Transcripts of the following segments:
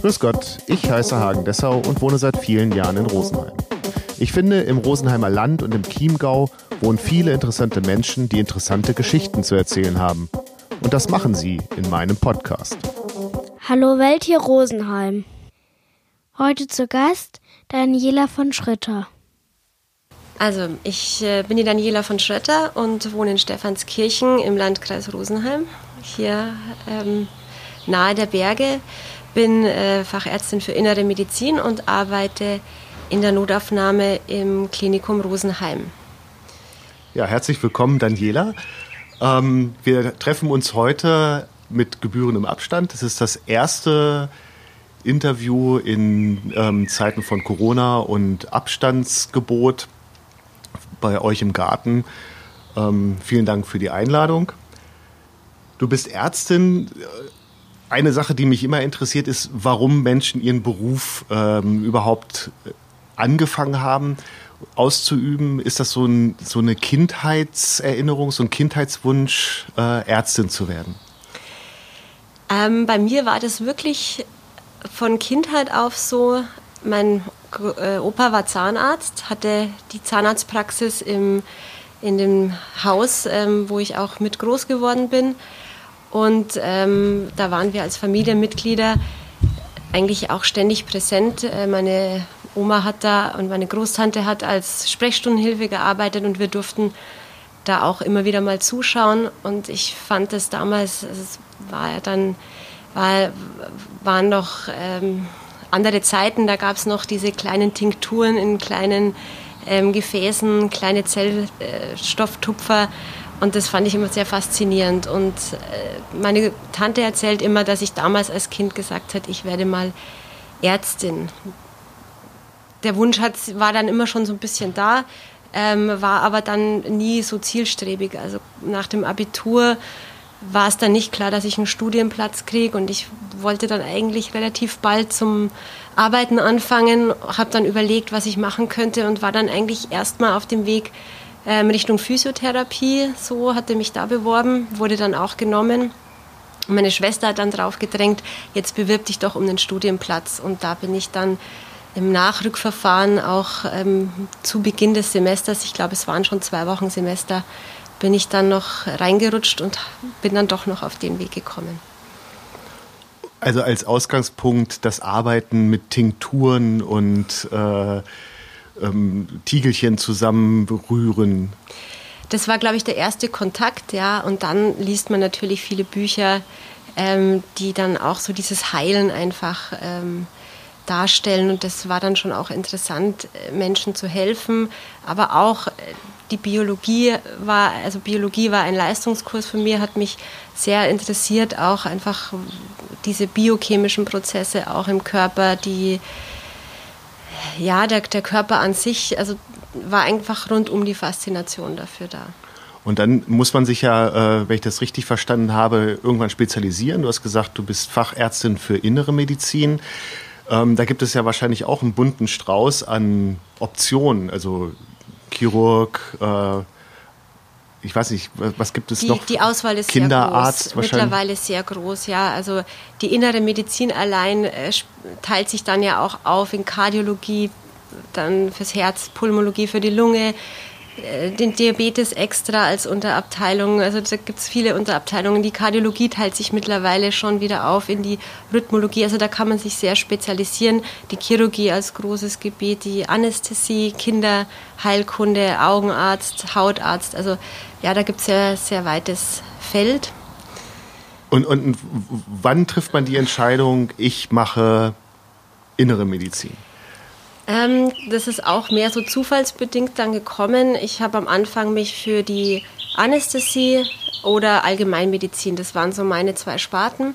Grüß Gott, ich heiße Hagen Dessau und wohne seit vielen Jahren in Rosenheim. Ich finde, im Rosenheimer Land und im Chiemgau wohnen viele interessante Menschen, die interessante Geschichten zu erzählen haben. Und das machen sie in meinem Podcast. Hallo Welt hier Rosenheim. Heute zu Gast Daniela von Schritter. Also, ich äh, bin die Daniela von Schrötter und wohne in Stephanskirchen im Landkreis Rosenheim, hier ähm, nahe der Berge. Bin äh, Fachärztin für innere Medizin und arbeite in der Notaufnahme im Klinikum Rosenheim. Ja, herzlich willkommen, Daniela. Ähm, wir treffen uns heute mit gebührendem Abstand. Das ist das erste Interview in ähm, Zeiten von Corona und Abstandsgebot bei euch im Garten. Ähm, vielen Dank für die Einladung. Du bist Ärztin. Eine Sache, die mich immer interessiert, ist, warum Menschen ihren Beruf ähm, überhaupt angefangen haben auszuüben. Ist das so, ein, so eine Kindheitserinnerung, so ein Kindheitswunsch, äh, Ärztin zu werden? Ähm, bei mir war das wirklich von Kindheit auf so. Mein äh, Opa war Zahnarzt, hatte die Zahnarztpraxis im, in dem Haus, ähm, wo ich auch mit groß geworden bin. Und ähm, da waren wir als Familienmitglieder eigentlich auch ständig präsent. Äh, meine Oma hat da und meine Großtante hat als Sprechstundenhilfe gearbeitet und wir durften da auch immer wieder mal zuschauen. Und ich fand das damals, es war ja dann, war, waren noch ähm, andere Zeiten, da gab es noch diese kleinen Tinkturen in kleinen ähm, Gefäßen, kleine Zellstofftupfer. Äh, und das fand ich immer sehr faszinierend. Und äh, meine Tante erzählt immer, dass ich damals als Kind gesagt hat, ich werde mal Ärztin. Der Wunsch hat, war dann immer schon so ein bisschen da, ähm, war aber dann nie so zielstrebig. Also nach dem Abitur war es dann nicht klar, dass ich einen Studienplatz kriege und ich wollte dann eigentlich relativ bald zum Arbeiten anfangen, habe dann überlegt, was ich machen könnte und war dann eigentlich erstmal auf dem Weg ähm, Richtung Physiotherapie. So hatte mich da beworben, wurde dann auch genommen. Meine Schwester hat dann drauf gedrängt, jetzt bewirb dich doch um den Studienplatz und da bin ich dann im Nachrückverfahren auch ähm, zu Beginn des Semesters, ich glaube es waren schon zwei Wochen Semester, bin ich dann noch reingerutscht und bin dann doch noch auf den Weg gekommen. Also als Ausgangspunkt das Arbeiten mit Tinkturen und äh, ähm, Tiegelchen zusammenrühren. Das war, glaube ich, der erste Kontakt, ja. Und dann liest man natürlich viele Bücher, ähm, die dann auch so dieses Heilen einfach ähm, darstellen. Und das war dann schon auch interessant, äh, Menschen zu helfen, aber auch äh, die Biologie war, also Biologie war ein Leistungskurs von mir, hat mich sehr interessiert, auch einfach diese biochemischen Prozesse auch im Körper, die, ja, der, der Körper an sich, also war einfach rundum die Faszination dafür da. Und dann muss man sich ja, äh, wenn ich das richtig verstanden habe, irgendwann spezialisieren. Du hast gesagt, du bist Fachärztin für innere Medizin. Ähm, da gibt es ja wahrscheinlich auch einen bunten Strauß an Optionen. Also Chirurg, äh, ich weiß nicht, was gibt es die, noch? Die Auswahl ist Kinderarzt sehr groß, mittlerweile sehr groß, ja. Also die innere Medizin allein äh, teilt sich dann ja auch auf in Kardiologie, dann fürs Herz, Pulmologie für die Lunge, äh, den Diabetes extra als Unterabteilung. Also da gibt es viele Unterabteilungen. Die Kardiologie teilt sich mittlerweile schon wieder auf in die Rhythmologie. Also da kann man sich sehr spezialisieren. Die Chirurgie als großes Gebiet, die Anästhesie, Kinderheilkunde, Augenarzt, Hautarzt. Also ja, da gibt es ja sehr weites Feld. Und, und wann trifft man die Entscheidung, ich mache innere Medizin? Ähm, das ist auch mehr so zufallsbedingt dann gekommen. Ich habe am Anfang mich für die Anästhesie oder Allgemeinmedizin, das waren so meine zwei Sparten,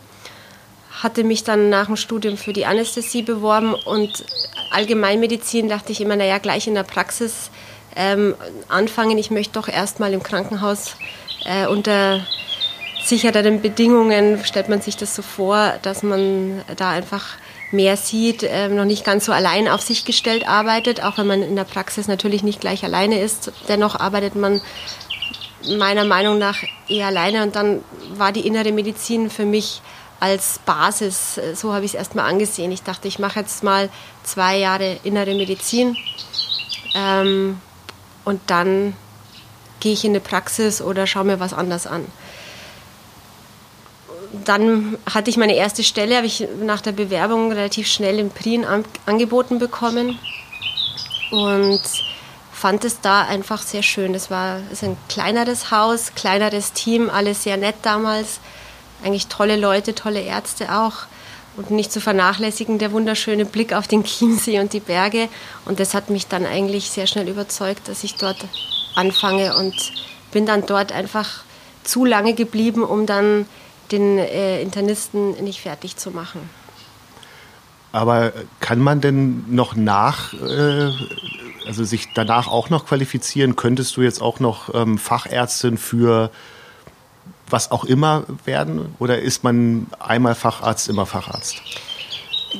hatte mich dann nach dem Studium für die Anästhesie beworben und Allgemeinmedizin dachte ich immer, naja, gleich in der Praxis ähm, anfangen. Ich möchte doch erstmal im Krankenhaus äh, unter sichereren Bedingungen, stellt man sich das so vor, dass man da einfach mehr sieht, äh, noch nicht ganz so allein auf sich gestellt arbeitet, auch wenn man in der Praxis natürlich nicht gleich alleine ist. Dennoch arbeitet man meiner Meinung nach eher alleine und dann war die innere Medizin für mich als Basis. So habe ich es erstmal angesehen. Ich dachte, ich mache jetzt mal zwei Jahre innere Medizin ähm, und dann gehe ich in eine Praxis oder schaue mir was anderes an. Dann hatte ich meine erste Stelle, habe ich nach der Bewerbung relativ schnell in Prien an, angeboten bekommen und fand es da einfach sehr schön. Es war es ein kleineres Haus, kleineres Team, alles sehr nett damals eigentlich tolle Leute, tolle Ärzte auch. Und nicht zu vernachlässigen der wunderschöne Blick auf den Chiemsee und die Berge. Und das hat mich dann eigentlich sehr schnell überzeugt, dass ich dort anfange und bin dann dort einfach zu lange geblieben, um dann den äh, Internisten nicht fertig zu machen. Aber kann man denn noch nach, äh, also sich danach auch noch qualifizieren? Könntest du jetzt auch noch ähm, Fachärztin für was auch immer werden? Oder ist man einmal Facharzt, immer Facharzt?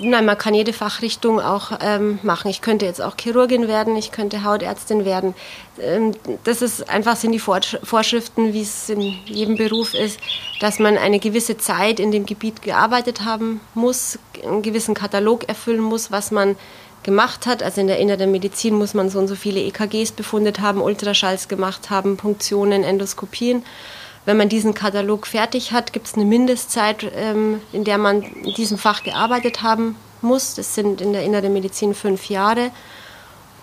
Nein, man kann jede Fachrichtung auch ähm, machen. Ich könnte jetzt auch Chirurgin werden, ich könnte Hautärztin werden. Ähm, das ist einfach sind die Vorschriften, wie es in jedem Beruf ist, dass man eine gewisse Zeit in dem Gebiet gearbeitet haben muss, einen gewissen Katalog erfüllen muss, was man gemacht hat. Also in der inneren Medizin muss man so und so viele EKGs befundet haben, Ultraschalls gemacht haben, Punktionen, Endoskopien. Wenn man diesen Katalog fertig hat, gibt es eine Mindestzeit, ähm, in der man in diesem Fach gearbeitet haben muss. Das sind in der inneren Medizin fünf Jahre.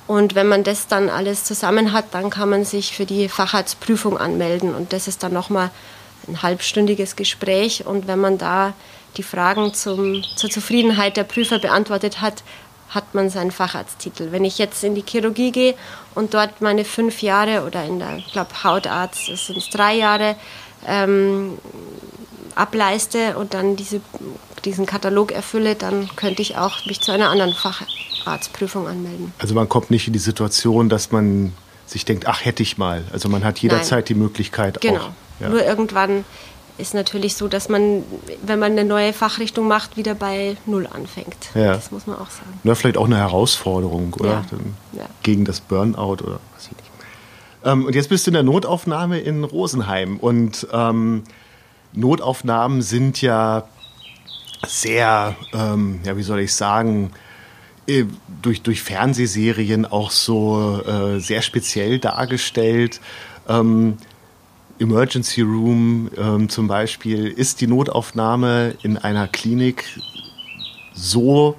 Und wenn man das dann alles zusammen hat, dann kann man sich für die Facharztprüfung anmelden. Und das ist dann nochmal ein halbstündiges Gespräch. Und wenn man da die Fragen zum, zur Zufriedenheit der Prüfer beantwortet hat, hat man seinen Facharzttitel. Wenn ich jetzt in die Chirurgie gehe und dort meine fünf Jahre oder in der, ich glaube, Hautarzt sind es drei Jahre, ähm, ableiste und dann diese, diesen Katalog erfülle, dann könnte ich auch mich zu einer anderen Facharztprüfung anmelden. Also man kommt nicht in die Situation, dass man sich denkt, ach hätte ich mal. Also man hat jederzeit Nein. die Möglichkeit genau. auch. Ja. Nur irgendwann ist natürlich so, dass man, wenn man eine neue Fachrichtung macht, wieder bei Null anfängt. Ja. Das muss man auch sagen. Ja, vielleicht auch eine Herausforderung, oder? Ja. Ja. Gegen das Burnout oder was ich nicht. Ähm, und jetzt bist du in der Notaufnahme in Rosenheim. Und ähm, Notaufnahmen sind ja sehr, ähm, ja, wie soll ich sagen, äh, durch, durch Fernsehserien auch so äh, sehr speziell dargestellt. Ähm, Emergency Room ähm, zum Beispiel, ist die Notaufnahme in einer Klinik so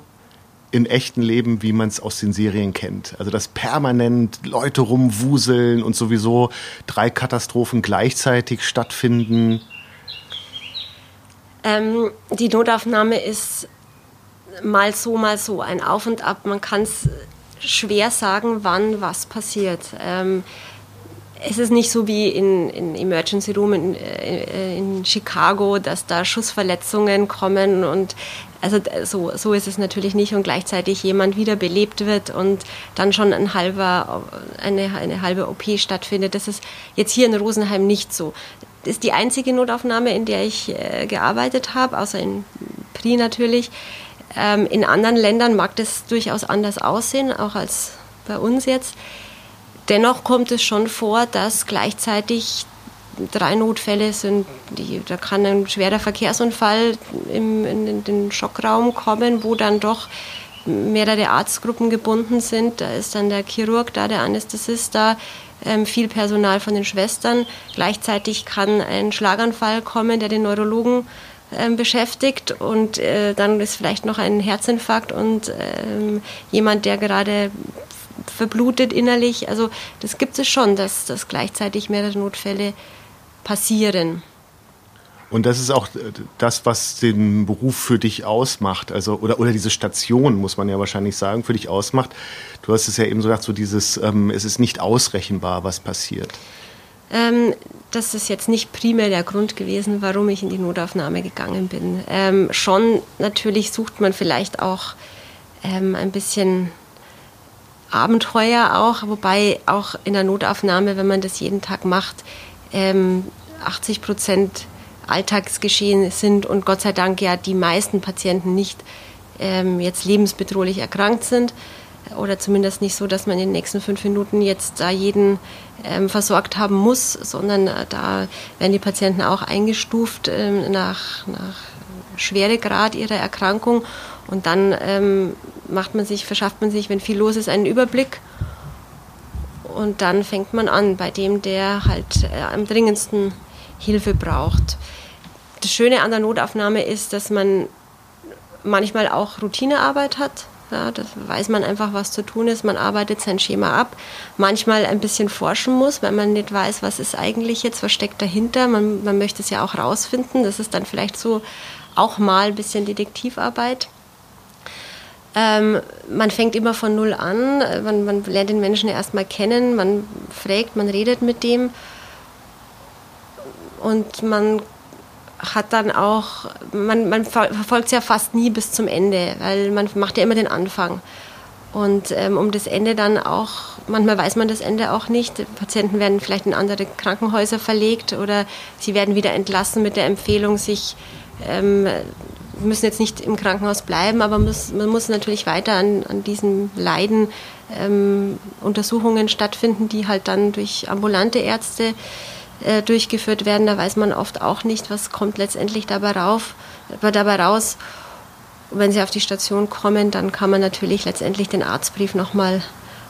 im echten Leben, wie man es aus den Serien kennt. Also dass permanent Leute rumwuseln und sowieso drei Katastrophen gleichzeitig stattfinden. Ähm, die Notaufnahme ist mal so, mal so ein Auf und Ab. Man kann es schwer sagen, wann was passiert. Ähm, es ist nicht so wie in, in Emergency Room in, äh, in, Chicago, dass da Schussverletzungen kommen und also so, so ist es natürlich nicht und gleichzeitig jemand wiederbelebt wird und dann schon ein halber, eine, eine halbe OP stattfindet. Das ist jetzt hier in Rosenheim nicht so. Das ist die einzige Notaufnahme, in der ich äh, gearbeitet habe, außer in Pri natürlich. Ähm, in anderen Ländern mag das durchaus anders aussehen, auch als bei uns jetzt. Dennoch kommt es schon vor, dass gleichzeitig drei Notfälle sind. Die, da kann ein schwerer Verkehrsunfall im, in den Schockraum kommen, wo dann doch mehrere Arztgruppen gebunden sind. Da ist dann der Chirurg da, der Anästhesist da, ähm, viel Personal von den Schwestern. Gleichzeitig kann ein Schlaganfall kommen, der den Neurologen ähm, beschäftigt und äh, dann ist vielleicht noch ein Herzinfarkt und ähm, jemand, der gerade verblutet innerlich. Also das gibt es schon, dass, dass gleichzeitig mehrere Notfälle passieren. Und das ist auch das, was den Beruf für dich ausmacht, also oder, oder diese Station, muss man ja wahrscheinlich sagen, für dich ausmacht. Du hast es ja eben so gesagt, so dieses, ähm, es ist nicht ausrechenbar, was passiert. Ähm, das ist jetzt nicht primär der Grund gewesen, warum ich in die Notaufnahme gegangen bin. Ähm, schon natürlich sucht man vielleicht auch ähm, ein bisschen Abenteuer auch, wobei auch in der Notaufnahme, wenn man das jeden Tag macht, ähm, 80 Prozent Alltagsgeschehen sind und Gott sei Dank ja die meisten Patienten nicht ähm, jetzt lebensbedrohlich erkrankt sind. Oder zumindest nicht so, dass man in den nächsten fünf Minuten jetzt da jeden ähm, versorgt haben muss, sondern äh, da werden die Patienten auch eingestuft ähm, nach, nach Schweregrad ihrer Erkrankung und dann ähm, macht man sich, verschafft man sich, wenn viel los ist, einen Überblick und dann fängt man an bei dem, der halt äh, am dringendsten Hilfe braucht. Das Schöne an der Notaufnahme ist, dass man manchmal auch Routinearbeit hat. Ja, das weiß man einfach, was zu tun ist. Man arbeitet sein Schema ab. Manchmal ein bisschen forschen muss, weil man nicht weiß, was ist eigentlich jetzt, was steckt dahinter. Man, man möchte es ja auch rausfinden. Das ist dann vielleicht so auch mal ein bisschen Detektivarbeit. Ähm, man fängt immer von Null an. Man, man lernt den Menschen erstmal kennen. Man fragt, man redet mit dem. Und man hat dann auch, man, man verfolgt es ja fast nie bis zum Ende, weil man macht ja immer den Anfang. Und ähm, um das Ende dann auch, manchmal weiß man das Ende auch nicht. Patienten werden vielleicht in andere Krankenhäuser verlegt oder sie werden wieder entlassen mit der Empfehlung, sich ähm, müssen jetzt nicht im Krankenhaus bleiben, aber muss, man muss natürlich weiter an, an diesen Leiden ähm, Untersuchungen stattfinden, die halt dann durch ambulante Ärzte äh, durchgeführt werden. Da weiß man oft auch nicht, was kommt letztendlich dabei, rauf, äh, dabei raus. Wenn sie auf die Station kommen, dann kann man natürlich letztendlich den Arztbrief nochmal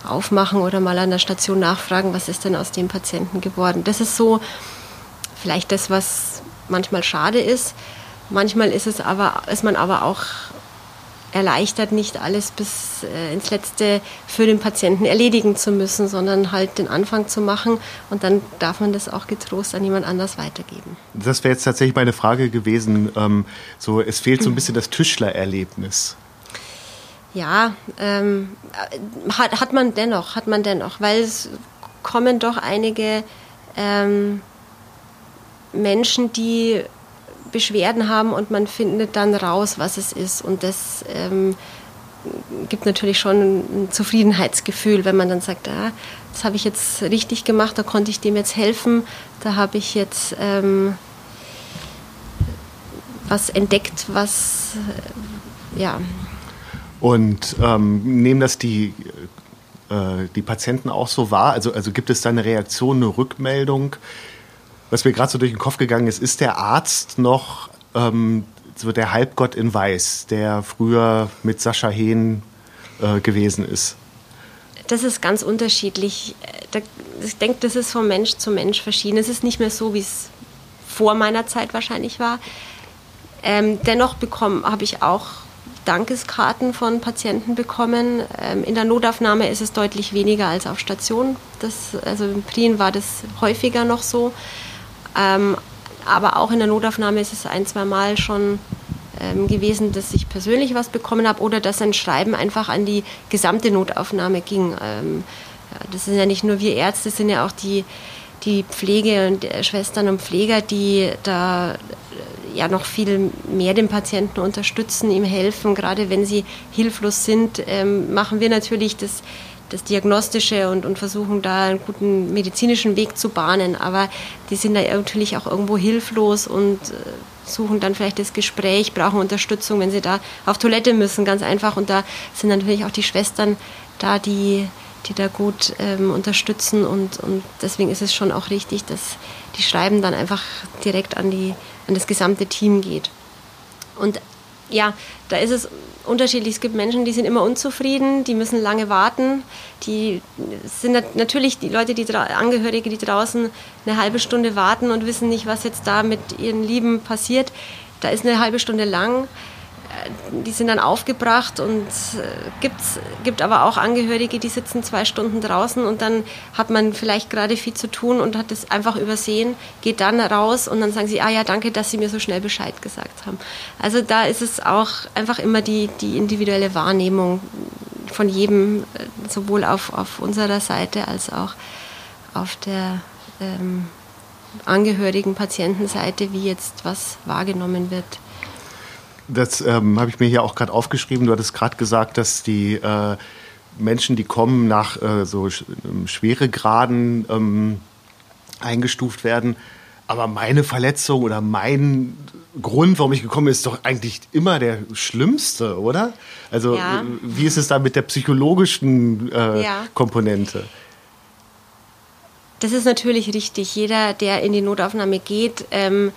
aufmachen oder mal an der Station nachfragen, was ist denn aus dem Patienten geworden. Das ist so vielleicht das, was manchmal schade ist. Manchmal ist, es aber, ist man aber auch erleichtert, nicht alles bis äh, ins Letzte für den Patienten erledigen zu müssen, sondern halt den Anfang zu machen und dann darf man das auch getrost an jemand anders weitergeben. Das wäre jetzt tatsächlich meine Frage gewesen. Ähm, so, es fehlt so ein bisschen das Tischlererlebnis. Ja, ähm, hat, hat man dennoch, hat man dennoch, weil es kommen doch einige ähm, Menschen, die Beschwerden haben und man findet dann raus, was es ist. Und das ähm, gibt natürlich schon ein Zufriedenheitsgefühl, wenn man dann sagt, ah, das habe ich jetzt richtig gemacht, da konnte ich dem jetzt helfen, da habe ich jetzt ähm, was entdeckt, was äh, ja. Und ähm, nehmen das die, äh, die Patienten auch so wahr? Also, also gibt es da eine Reaktion, eine Rückmeldung? Was mir gerade so durch den Kopf gegangen ist, ist der Arzt noch ähm, so der Halbgott in Weiß, der früher mit Sascha Hehn äh, gewesen ist? Das ist ganz unterschiedlich. Ich denke, das ist von Mensch zu Mensch verschieden. Es ist nicht mehr so, wie es vor meiner Zeit wahrscheinlich war. Ähm, dennoch habe ich auch Dankeskarten von Patienten bekommen. Ähm, in der Notaufnahme ist es deutlich weniger als auf Station. Das, also in Prien war das häufiger noch so. Ähm, aber auch in der Notaufnahme ist es ein, zwei Mal schon ähm, gewesen, dass ich persönlich was bekommen habe oder dass ein Schreiben einfach an die gesamte Notaufnahme ging. Ähm, das sind ja nicht nur wir Ärzte, sind ja auch die, die Pflege und äh, Schwestern und Pfleger, die da äh, ja noch viel mehr den Patienten unterstützen, ihm helfen. Gerade wenn sie hilflos sind, ähm, machen wir natürlich das das Diagnostische und, und versuchen da einen guten medizinischen Weg zu bahnen. Aber die sind da natürlich auch irgendwo hilflos und äh, suchen dann vielleicht das Gespräch, brauchen Unterstützung, wenn sie da auf Toilette müssen, ganz einfach. Und da sind natürlich auch die Schwestern da, die, die da gut ähm, unterstützen. Und, und deswegen ist es schon auch richtig, dass die Schreiben dann einfach direkt an, die, an das gesamte Team geht. Und ja, da ist es unterschiedlich. Es gibt Menschen, die sind immer unzufrieden, die müssen lange warten. Die sind natürlich die Leute, die Angehörige, die draußen eine halbe Stunde warten und wissen nicht, was jetzt da mit ihren Lieben passiert. Da ist eine halbe Stunde lang die sind dann aufgebracht und äh, gibt's, gibt aber auch Angehörige, die sitzen zwei Stunden draußen und dann hat man vielleicht gerade viel zu tun und hat es einfach übersehen, geht dann raus und dann sagen sie, ah ja, danke, dass Sie mir so schnell Bescheid gesagt haben. Also da ist es auch einfach immer die, die individuelle Wahrnehmung von jedem, äh, sowohl auf, auf unserer Seite als auch auf der ähm, Angehörigen, Patientenseite, wie jetzt was wahrgenommen wird. Das ähm, habe ich mir hier auch gerade aufgeschrieben. Du hattest gerade gesagt, dass die äh, Menschen, die kommen, nach äh, so sch ähm, Schweregraden ähm, eingestuft werden. Aber meine Verletzung oder mein Grund, warum ich gekommen bin, ist doch eigentlich immer der schlimmste, oder? Also ja. wie ist es da mit der psychologischen äh, ja. Komponente? Das ist natürlich richtig. Jeder, der in die Notaufnahme geht, ähm,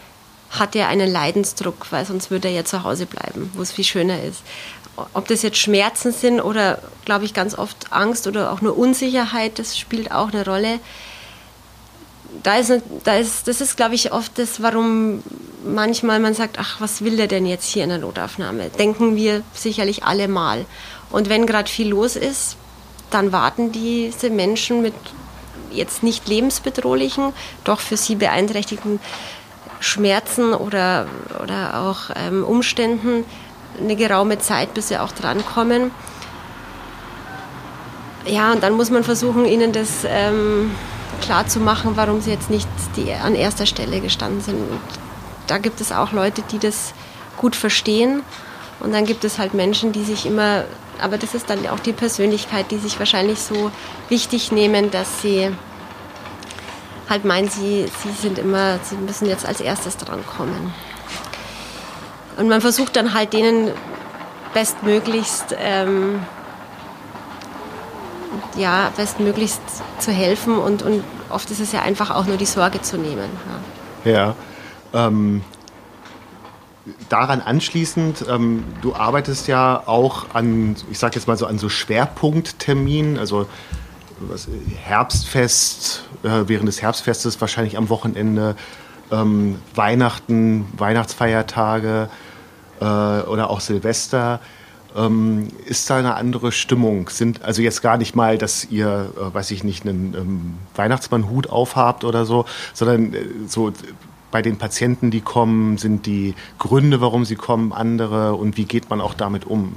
hat er einen Leidensdruck, weil sonst würde er ja zu Hause bleiben, wo es viel schöner ist. Ob das jetzt Schmerzen sind oder, glaube ich, ganz oft Angst oder auch nur Unsicherheit, das spielt auch eine Rolle. Da ist, da ist, das ist, glaube ich, oft das, warum manchmal man sagt, ach, was will der denn jetzt hier in der Notaufnahme? Denken wir sicherlich alle mal. Und wenn gerade viel los ist, dann warten diese Menschen mit jetzt nicht lebensbedrohlichen, doch für sie beeinträchtigten Schmerzen oder, oder auch ähm, Umständen eine geraume Zeit, bis sie auch drankommen. Ja, und dann muss man versuchen, ihnen das ähm, klar zu machen, warum sie jetzt nicht die, an erster Stelle gestanden sind. Und da gibt es auch Leute, die das gut verstehen. Und dann gibt es halt Menschen, die sich immer, aber das ist dann auch die Persönlichkeit, die sich wahrscheinlich so wichtig nehmen, dass sie halt meinen, sie, sie sind immer, sie müssen jetzt als erstes drankommen. Und man versucht dann halt denen bestmöglichst, ähm, ja, bestmöglichst zu helfen und, und oft ist es ja einfach auch nur die Sorge zu nehmen. Ja. ja ähm, daran anschließend, ähm, du arbeitest ja auch an, ich sag jetzt mal so an so Schwerpunktterminen, also was, Herbstfest, äh, während des Herbstfestes wahrscheinlich am Wochenende, ähm, Weihnachten, Weihnachtsfeiertage äh, oder auch Silvester. Ähm, ist da eine andere Stimmung? Sind also jetzt gar nicht mal, dass ihr, äh, weiß ich nicht, einen ähm, Weihnachtsmannhut aufhabt oder so, sondern äh, so bei den Patienten, die kommen, sind die Gründe, warum sie kommen, andere und wie geht man auch damit um?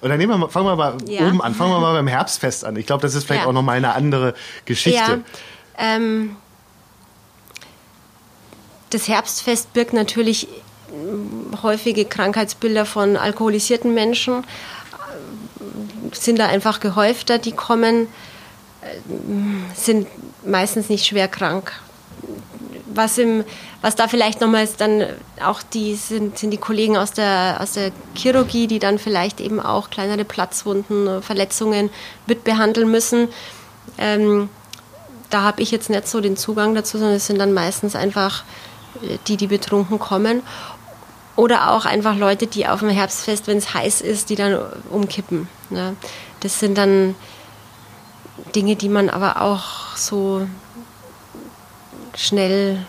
Oder nehmen wir, fangen wir mal ja. oben an, fangen wir mal beim Herbstfest an. Ich glaube, das ist vielleicht ja. auch nochmal eine andere Geschichte. Ja, ähm, das Herbstfest birgt natürlich häufige Krankheitsbilder von alkoholisierten Menschen, sind da einfach gehäufter, die kommen, sind meistens nicht schwer krank. Was, im, was da vielleicht nochmals dann auch die sind, sind die Kollegen aus der, aus der Chirurgie, die dann vielleicht eben auch kleinere Platzwunden, Verletzungen mitbehandeln müssen. Ähm, da habe ich jetzt nicht so den Zugang dazu, sondern es sind dann meistens einfach äh, die, die betrunken kommen. Oder auch einfach Leute, die auf dem Herbstfest, wenn es heiß ist, die dann umkippen. Ne? Das sind dann Dinge, die man aber auch so schnell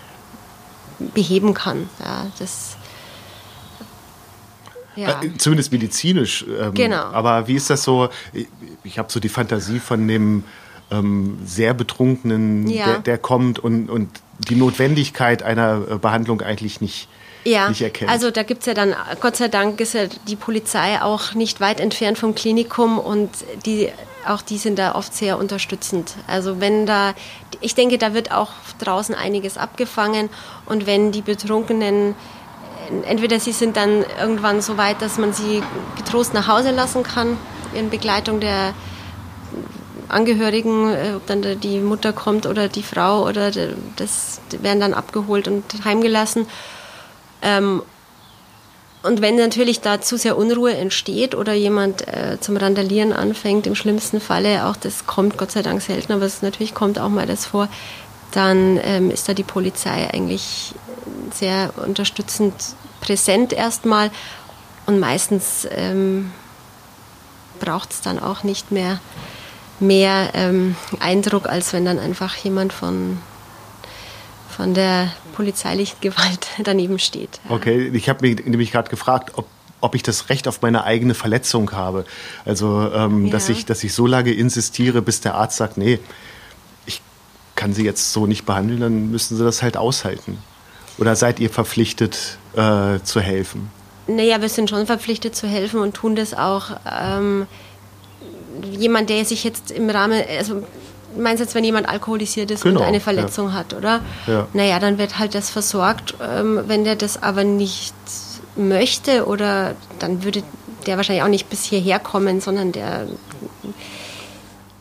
beheben kann. Ja, das, ja. Äh, zumindest medizinisch. Ähm, genau. Aber wie ist das so? Ich, habe so die Fantasie von dem ähm, sehr Betrunkenen, ja. der, der, kommt und, und die Notwendigkeit einer äh, Behandlung eigentlich nicht, ja, nicht erkennt. Also da gibt es ja dann, Gott sei Dank ist ja die Polizei auch nicht weit entfernt vom Klinikum und die auch die sind da oft sehr unterstützend. Also wenn da, ich denke, da wird auch draußen einiges abgefangen und wenn die Betrunkenen entweder sie sind dann irgendwann so weit, dass man sie getrost nach Hause lassen kann in Begleitung der Angehörigen, äh, ob dann die Mutter kommt oder die Frau oder das werden dann abgeholt und heimgelassen. Ähm, und wenn natürlich da zu sehr Unruhe entsteht oder jemand äh, zum Randalieren anfängt, im schlimmsten Falle, auch das kommt Gott sei Dank selten, aber es natürlich kommt auch mal das vor, dann ähm, ist da die Polizei eigentlich sehr unterstützend präsent erstmal und meistens ähm, braucht es dann auch nicht mehr mehr ähm, Eindruck, als wenn dann einfach jemand von von der polizeilichen Gewalt daneben steht. Ja. Okay, ich habe mich nämlich gerade gefragt, ob ob ich das Recht auf meine eigene Verletzung habe. Also, ähm, ja. dass, ich, dass ich so lange insistiere, bis der Arzt sagt, nee, ich kann Sie jetzt so nicht behandeln, dann müssen Sie das halt aushalten. Oder seid ihr verpflichtet äh, zu helfen? Naja, wir sind schon verpflichtet zu helfen und tun das auch. Ähm, jemand, der sich jetzt im Rahmen, also meinst du jetzt, wenn jemand alkoholisiert ist genau, und eine Verletzung ja. hat, oder? Ja. Naja, dann wird halt das versorgt. Ähm, wenn der das aber nicht möchte, oder dann würde der wahrscheinlich auch nicht bis hierher kommen, sondern der.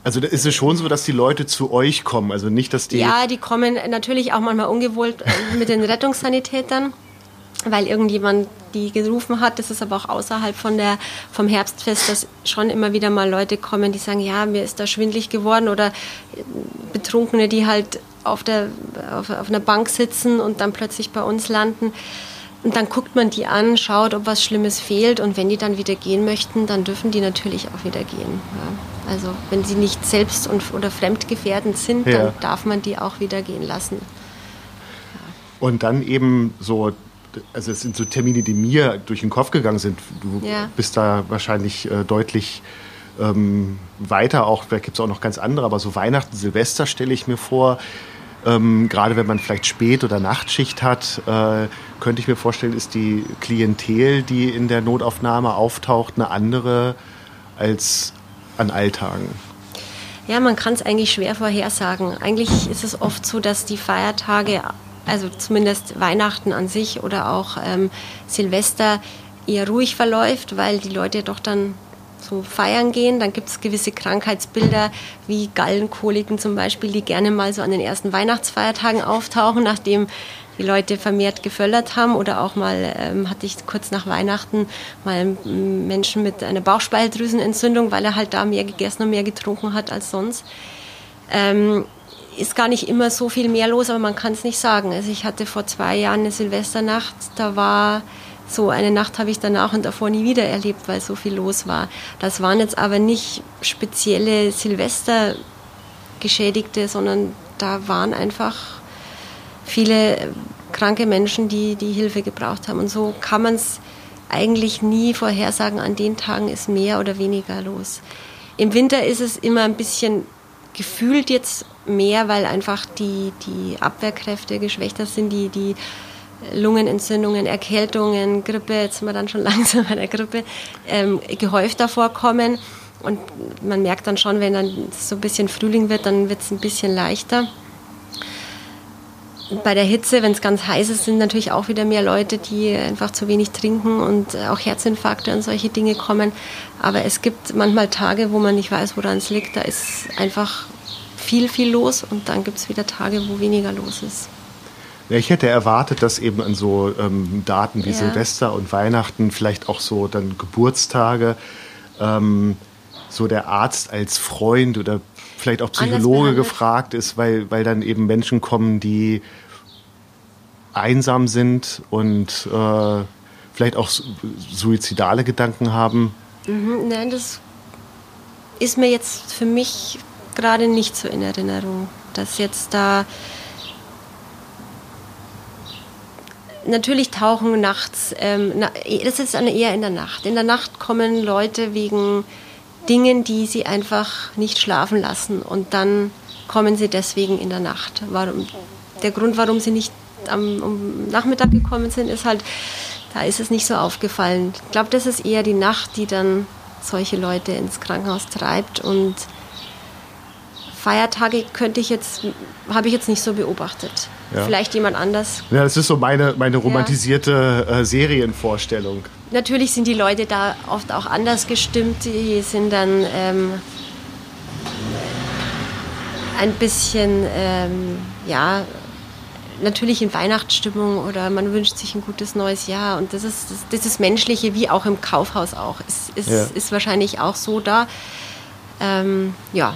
Also ist es schon so, dass die Leute zu euch kommen, also nicht, dass die. Ja, die kommen natürlich auch manchmal ungewollt äh, mit den Rettungssanitätern weil irgendjemand die gerufen hat. Das ist aber auch außerhalb von der, vom Herbstfest, dass schon immer wieder mal Leute kommen, die sagen, ja, mir ist da schwindlig geworden oder Betrunkene, die halt auf, der, auf, auf einer Bank sitzen und dann plötzlich bei uns landen. Und dann guckt man die an, schaut, ob was Schlimmes fehlt. Und wenn die dann wieder gehen möchten, dann dürfen die natürlich auch wieder gehen. Ja. Also wenn sie nicht selbst und, oder fremdgefährdend sind, ja. dann darf man die auch wieder gehen lassen. Und dann eben so, also es sind so Termine, die mir durch den Kopf gegangen sind. Du bist da wahrscheinlich äh, deutlich ähm, weiter, auch, da gibt es auch noch ganz andere, aber so Weihnachten, Silvester stelle ich mir vor. Ähm, gerade wenn man vielleicht Spät- oder Nachtschicht hat, äh, könnte ich mir vorstellen, ist die Klientel, die in der Notaufnahme auftaucht, eine andere als an Alltagen. Ja, man kann es eigentlich schwer vorhersagen. Eigentlich ist es oft so, dass die Feiertage, also zumindest Weihnachten an sich oder auch ähm, Silvester, eher ruhig verläuft, weil die Leute doch dann so feiern gehen. Dann gibt es gewisse Krankheitsbilder wie Gallenkoliken zum Beispiel, die gerne mal so an den ersten Weihnachtsfeiertagen auftauchen, nachdem die Leute vermehrt geföllert haben oder auch mal ähm, hatte ich kurz nach Weihnachten mal einen Menschen mit einer Bauchspeicheldrüsenentzündung, weil er halt da mehr gegessen und mehr getrunken hat als sonst. Ähm, ist gar nicht immer so viel mehr los, aber man kann es nicht sagen. Also ich hatte vor zwei Jahren eine Silvesternacht, da war so eine Nacht habe ich danach und davor nie wieder erlebt, weil so viel los war. Das waren jetzt aber nicht spezielle Silvestergeschädigte, sondern da waren einfach viele kranke Menschen, die die Hilfe gebraucht haben. Und so kann man es eigentlich nie vorhersagen, an den Tagen ist mehr oder weniger los. Im Winter ist es immer ein bisschen gefühlt jetzt mehr, weil einfach die, die Abwehrkräfte geschwächter sind, die, die Lungenentzündungen, Erkältungen, Grippe, jetzt sind wir dann schon langsam bei der Grippe, ähm, gehäufter vorkommen. Und man merkt dann schon, wenn dann so ein bisschen Frühling wird, dann wird es ein bisschen leichter. Bei der Hitze, wenn es ganz heiß ist, sind natürlich auch wieder mehr Leute, die einfach zu wenig trinken und auch Herzinfarkte und solche Dinge kommen. Aber es gibt manchmal Tage, wo man nicht weiß, woran es liegt. Da ist einfach viel, viel los und dann gibt es wieder Tage, wo weniger los ist. Ja, ich hätte erwartet, dass eben an so ähm, Daten wie ja. Silvester und Weihnachten, vielleicht auch so dann Geburtstage, ähm, so der Arzt als Freund oder vielleicht auch Psychologe gefragt ist, weil, weil dann eben Menschen kommen, die einsam sind und äh, vielleicht auch suizidale Gedanken haben. Mhm, nein, das ist mir jetzt für mich gerade nicht so in Erinnerung, dass jetzt da natürlich tauchen nachts, ähm, na, das ist eher in der Nacht. In der Nacht kommen Leute wegen Dingen, die sie einfach nicht schlafen lassen und dann kommen sie deswegen in der Nacht. Warum, der Grund, warum sie nicht am um Nachmittag gekommen sind, ist halt, da ist es nicht so aufgefallen. Ich glaube, das ist eher die Nacht, die dann solche Leute ins Krankenhaus treibt und Feiertage könnte ich jetzt, habe ich jetzt nicht so beobachtet. Ja. Vielleicht jemand anders. Ja, das ist so meine, meine romantisierte ja. äh, Serienvorstellung. Natürlich sind die Leute da oft auch anders gestimmt. Die sind dann ähm, ein bisschen, ähm, ja, natürlich in Weihnachtsstimmung oder man wünscht sich ein gutes neues Jahr. Und das ist das, das ist Menschliche, wie auch im Kaufhaus auch. Ist, ist, ja. ist wahrscheinlich auch so da. Ähm, ja,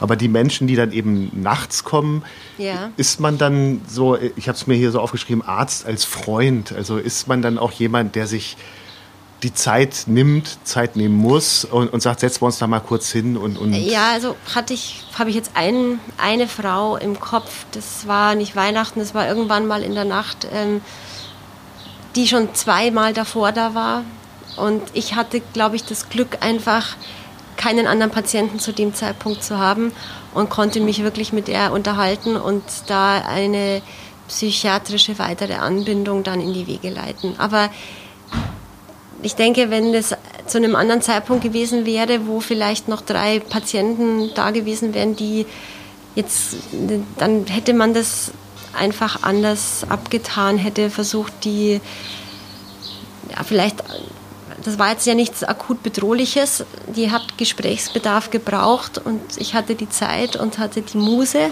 aber die Menschen, die dann eben nachts kommen, ja. ist man dann so, ich habe es mir hier so aufgeschrieben, Arzt als Freund. Also ist man dann auch jemand, der sich die Zeit nimmt, Zeit nehmen muss und, und sagt, setzen wir uns da mal kurz hin und, und ja, also hatte ich, habe ich jetzt ein, eine Frau im Kopf. Das war nicht Weihnachten, das war irgendwann mal in der Nacht, ähm, die schon zweimal davor da war. Und ich hatte, glaube ich, das Glück einfach keinen anderen Patienten zu dem Zeitpunkt zu haben und konnte mich wirklich mit ihr unterhalten und da eine psychiatrische weitere Anbindung dann in die Wege leiten. Aber ich denke, wenn das zu einem anderen Zeitpunkt gewesen wäre, wo vielleicht noch drei Patienten da gewesen wären, die jetzt, dann hätte man das einfach anders abgetan, hätte versucht, die ja, vielleicht das war jetzt ja nichts akut Bedrohliches. Die hat Gesprächsbedarf gebraucht und ich hatte die Zeit und hatte die Muse.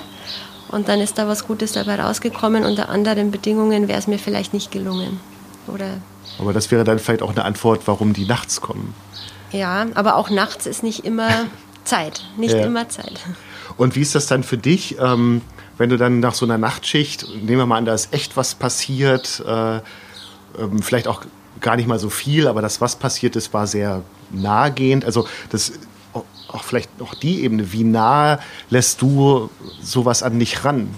Und dann ist da was Gutes dabei rausgekommen. Unter anderen Bedingungen wäre es mir vielleicht nicht gelungen. Oder aber das wäre dann vielleicht auch eine Antwort, warum die nachts kommen. Ja, aber auch nachts ist nicht immer Zeit. Nicht ja. immer Zeit. Und wie ist das dann für dich? Ähm, wenn du dann nach so einer Nachtschicht, nehmen wir mal an, da ist echt was passiert, äh, ähm, vielleicht auch gar nicht mal so viel, aber das, was passiert ist, war sehr nahegehend. Also das auch vielleicht noch die Ebene, wie nah lässt du sowas an dich ran?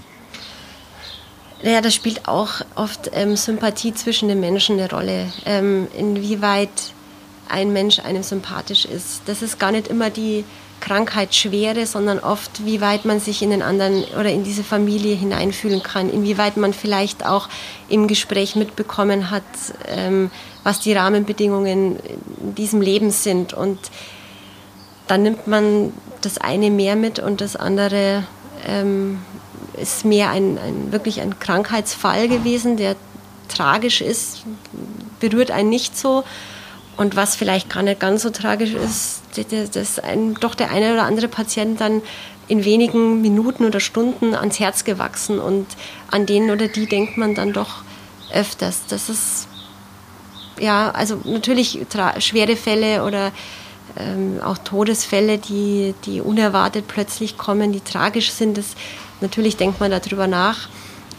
Ja, das spielt auch oft ähm, Sympathie zwischen den Menschen eine Rolle. Ähm, inwieweit ein Mensch einem sympathisch ist. Das ist gar nicht immer die Krankheitsschwere, sondern oft, wie weit man sich in den anderen oder in diese Familie hineinfühlen kann, inwieweit man vielleicht auch im Gespräch mitbekommen hat, ähm, was die Rahmenbedingungen in diesem Leben sind. Und dann nimmt man das eine mehr mit und das andere ähm, ist mehr ein, ein, wirklich ein Krankheitsfall gewesen, der tragisch ist, berührt einen nicht so. Und was vielleicht gar nicht ganz so tragisch ist, dass ein, doch der eine oder andere Patient dann in wenigen Minuten oder Stunden ans Herz gewachsen und an den oder die denkt man dann doch öfters. Das ist ja, also natürlich schwere Fälle oder ähm, auch Todesfälle, die, die unerwartet plötzlich kommen, die tragisch sind. Das, natürlich denkt man darüber nach.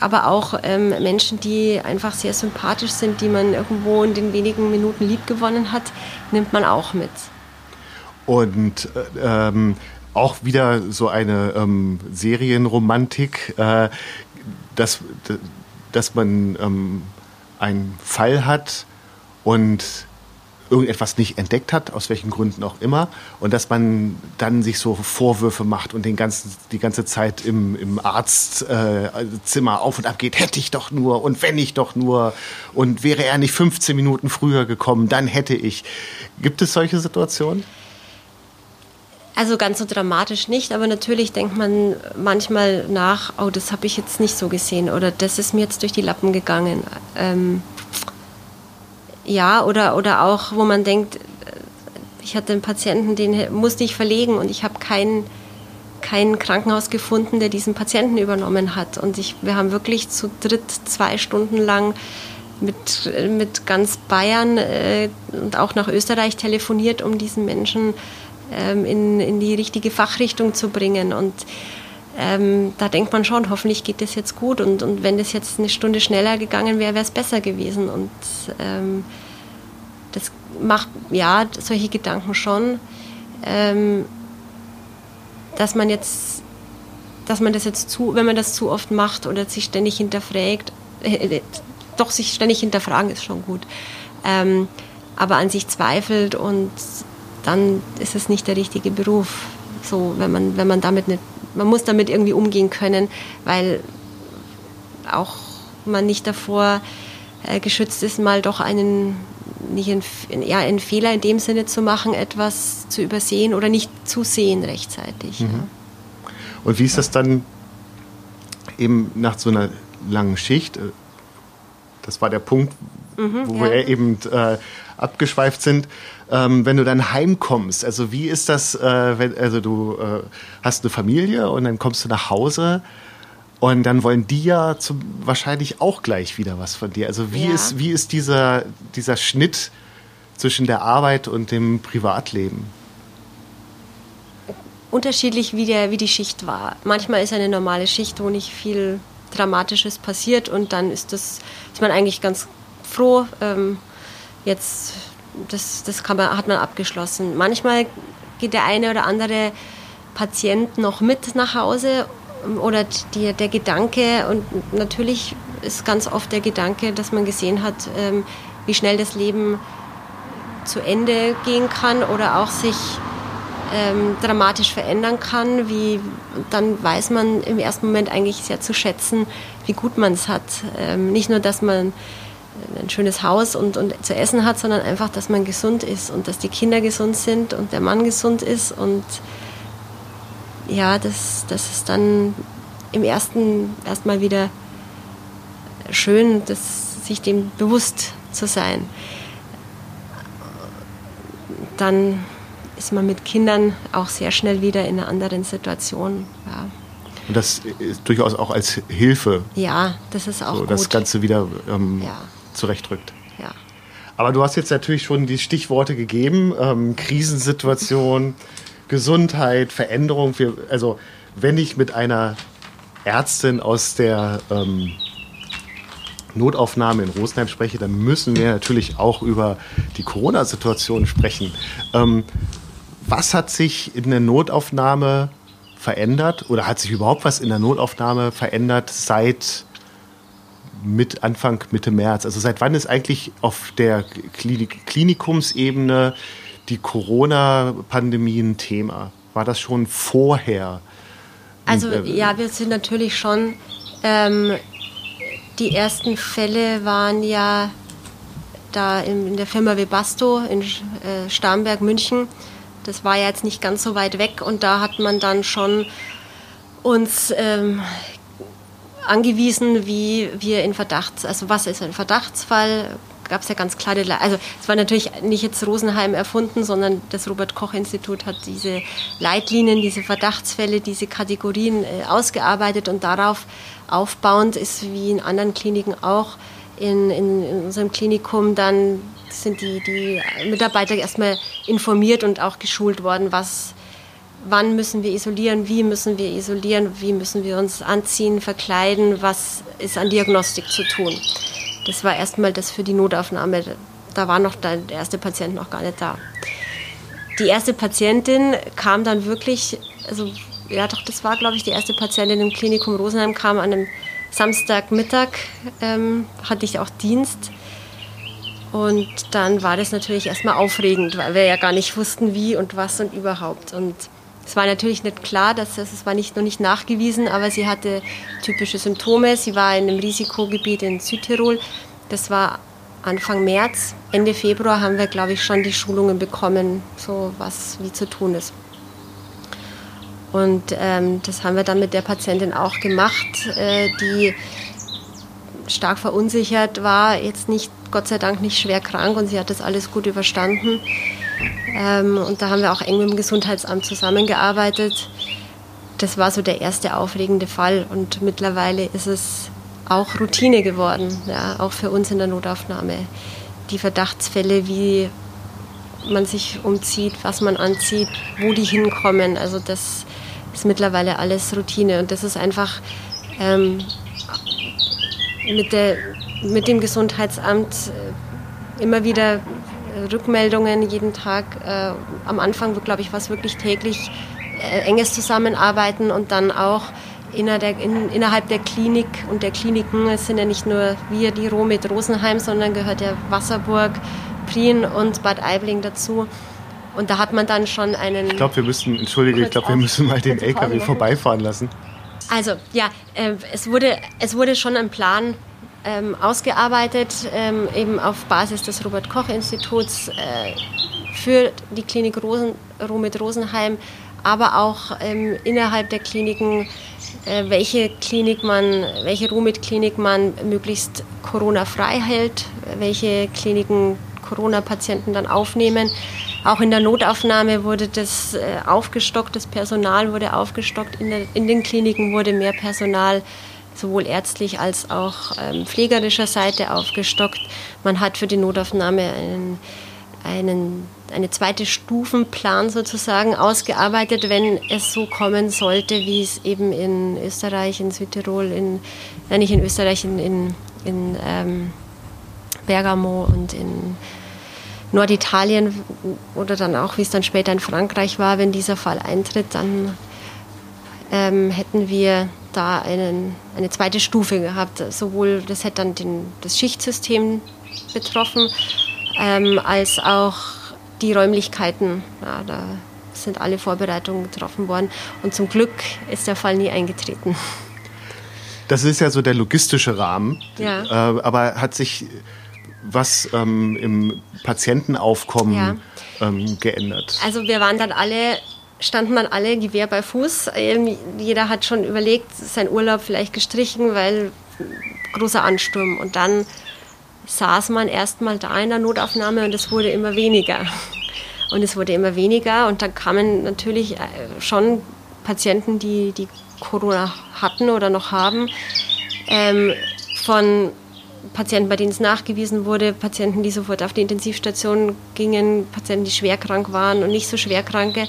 Aber auch ähm, Menschen, die einfach sehr sympathisch sind, die man irgendwo in den wenigen Minuten liebgewonnen hat, nimmt man auch mit. Und äh, ähm, auch wieder so eine ähm, Serienromantik, äh, dass, dass man ähm, einen Fall hat und irgendetwas nicht entdeckt hat, aus welchen Gründen auch immer, und dass man dann sich so Vorwürfe macht und den ganzen, die ganze Zeit im, im Arztzimmer äh, auf und ab geht, hätte ich doch nur und wenn ich doch nur und wäre er nicht 15 Minuten früher gekommen, dann hätte ich. Gibt es solche Situationen? Also ganz so dramatisch nicht, aber natürlich denkt man manchmal nach, oh, das habe ich jetzt nicht so gesehen oder das ist mir jetzt durch die Lappen gegangen. Ähm, ja, oder, oder auch, wo man denkt, ich hatte einen Patienten, den musste ich verlegen und ich habe kein, kein Krankenhaus gefunden, der diesen Patienten übernommen hat. Und ich, wir haben wirklich zu dritt zwei Stunden lang mit, mit ganz Bayern äh, und auch nach Österreich telefoniert, um diesen Menschen ähm, in, in die richtige Fachrichtung zu bringen. Und ähm, da denkt man schon, hoffentlich geht das jetzt gut und, und wenn das jetzt eine Stunde schneller gegangen wäre, wäre es besser gewesen. Und ähm, das macht, ja, solche Gedanken schon, ähm, dass man jetzt, dass man das jetzt zu, wenn man das zu oft macht oder sich ständig hinterfragt, äh, äh doch sich ständig hinterfragen ist schon gut, ähm, aber an sich zweifelt und dann ist es nicht der richtige Beruf. So, wenn man, wenn man damit nicht man muss damit irgendwie umgehen können, weil auch man nicht davor äh, geschützt ist, mal doch einen, nicht einen, ja, einen Fehler in dem Sinne zu machen, etwas zu übersehen oder nicht zu sehen rechtzeitig. Mhm. Ja. Und wie ist das dann eben nach so einer langen Schicht? Äh, das war der Punkt, mhm, wo ja. wir eben äh, abgeschweift sind. Ähm, wenn du dann heimkommst, also wie ist das, äh, wenn, also du äh, hast eine Familie und dann kommst du nach Hause und dann wollen die ja zum, wahrscheinlich auch gleich wieder was von dir. Also wie, ja. ist, wie ist dieser, dieser Schnitt zwischen der Arbeit und dem Privatleben? Unterschiedlich, wie, der, wie die Schicht war. Manchmal ist eine normale Schicht, wo nicht viel Dramatisches passiert und dann ist, das, ist man eigentlich ganz froh, ähm, jetzt, das, das man, hat man abgeschlossen. Manchmal geht der eine oder andere Patient noch mit nach Hause oder die, der Gedanke, und natürlich ist ganz oft der Gedanke, dass man gesehen hat, ähm, wie schnell das Leben zu Ende gehen kann oder auch sich ähm, dramatisch verändern kann, wie, dann weiß man im ersten Moment eigentlich sehr zu schätzen, wie gut man es hat. Ähm, nicht nur, dass man ein schönes Haus und, und zu essen hat, sondern einfach, dass man gesund ist und dass die Kinder gesund sind und der Mann gesund ist und ja, das, das ist dann im ersten erstmal wieder schön, das, sich dem bewusst zu sein. Dann ist man mit Kindern auch sehr schnell wieder in einer anderen Situation. Ja. Und das ist durchaus auch als Hilfe. Ja, das ist auch so, gut. Das Ganze wieder ähm, ja zurechtrückt. Ja. Aber du hast jetzt natürlich schon die Stichworte gegeben: ähm, Krisensituation, Gesundheit, Veränderung. Wir, also, wenn ich mit einer Ärztin aus der ähm, Notaufnahme in Rosenheim spreche, dann müssen wir natürlich auch über die Corona-Situation sprechen. Ähm, was hat sich in der Notaufnahme verändert oder hat sich überhaupt was in der Notaufnahme verändert seit mit Anfang Mitte März? Also seit wann ist eigentlich auf der Klinik Klinikumsebene die Corona-Pandemie ein Thema? War das schon vorher? Also äh, ja, wir sind natürlich schon ähm, die ersten Fälle waren ja da in, der Firma Webasto in äh, Starnberg, München. Das war ja jetzt nicht ganz so weit weg und da hat man dann schon uns ähm, angewiesen, wie wir in Verdachts, also was ist ein Verdachtsfall, gab es ja ganz klare, also es war natürlich nicht jetzt Rosenheim erfunden, sondern das Robert Koch Institut hat diese Leitlinien, diese Verdachtsfälle, diese Kategorien äh, ausgearbeitet und darauf aufbauend ist wie in anderen Kliniken auch in, in, in unserem Klinikum dann sind die, die Mitarbeiter erstmal informiert und auch geschult worden, was, wann müssen wir isolieren, wie müssen wir isolieren, wie müssen wir uns anziehen, verkleiden, was ist an Diagnostik zu tun. Das war erstmal das für die Notaufnahme. Da war noch der erste Patient noch gar nicht da. Die erste Patientin kam dann wirklich, also ja doch, das war glaube ich die erste Patientin im Klinikum Rosenheim, kam an einem Samstagmittag, ähm, hatte ich auch Dienst. Und dann war das natürlich erstmal aufregend, weil wir ja gar nicht wussten, wie und was und überhaupt. Und es war natürlich nicht klar, dass das, es war nicht, noch nicht nachgewiesen, aber sie hatte typische Symptome. Sie war in einem Risikogebiet in Südtirol. Das war Anfang März. Ende Februar haben wir, glaube ich, schon die Schulungen bekommen, so was wie zu tun ist. Und ähm, das haben wir dann mit der Patientin auch gemacht, äh, die stark verunsichert war, jetzt nicht, Gott sei Dank nicht schwer krank und sie hat das alles gut überstanden. Ähm, und da haben wir auch eng mit dem Gesundheitsamt zusammengearbeitet. Das war so der erste aufregende Fall und mittlerweile ist es auch Routine geworden, ja, auch für uns in der Notaufnahme. Die Verdachtsfälle, wie man sich umzieht, was man anzieht, wo die hinkommen, also das ist mittlerweile alles Routine und das ist einfach ähm, mit, der, mit dem Gesundheitsamt äh, immer wieder Rückmeldungen jeden Tag. Äh, am Anfang, glaube ich, war es wirklich täglich äh, enges Zusammenarbeiten und dann auch inner der, in, innerhalb der Klinik und der Kliniken. Es sind ja nicht nur wir, die Romit Rosenheim, sondern gehört ja Wasserburg, Prien und Bad Aibling dazu. Und da hat man dann schon einen. Ich glaube, wir müssen, entschuldige, ich glaube, wir müssen mal den LKW vorbeifahren lassen. Also, ja, äh, es, wurde, es wurde schon ein Plan ähm, ausgearbeitet, ähm, eben auf Basis des Robert-Koch-Instituts äh, für die Klinik Rosen, Romit Rosenheim, aber auch ähm, innerhalb der Kliniken, äh, welche Klinik man, welche Romit-Klinik man möglichst Corona-frei hält, welche Kliniken Corona-Patienten dann aufnehmen. Auch in der Notaufnahme wurde das äh, aufgestockt, das Personal wurde aufgestockt, in, der, in den Kliniken wurde mehr Personal sowohl ärztlich als auch ähm, pflegerischer Seite aufgestockt. Man hat für die Notaufnahme einen, einen, eine zweite Stufenplan sozusagen ausgearbeitet, wenn es so kommen sollte, wie es eben in Österreich, in Südtirol, in, nein, nicht in Österreich, in, in, in ähm, Bergamo und in Norditalien oder dann auch, wie es dann später in Frankreich war, wenn dieser Fall eintritt, dann ähm, hätten wir da einen, eine zweite Stufe gehabt. Sowohl das hätte dann den, das Schichtsystem betroffen, ähm, als auch die Räumlichkeiten. Ja, da sind alle Vorbereitungen getroffen worden. Und zum Glück ist der Fall nie eingetreten. Das ist ja so der logistische Rahmen. Ja. Äh, aber hat sich was ähm, im Patientenaufkommen ja. ähm, geändert? Also wir waren dann alle standen dann alle Gewehr bei Fuß. Jeder hat schon überlegt, sein Urlaub vielleicht gestrichen, weil großer Ansturm. Und dann saß man erstmal da in der Notaufnahme und es wurde immer weniger. Und es wurde immer weniger und dann kamen natürlich äh, schon Patienten, die, die Corona hatten oder noch haben, ähm, von Patienten, bei denen es nachgewiesen wurde, Patienten, die sofort auf die Intensivstation gingen, Patienten, die schwerkrank waren und nicht so schwerkranke.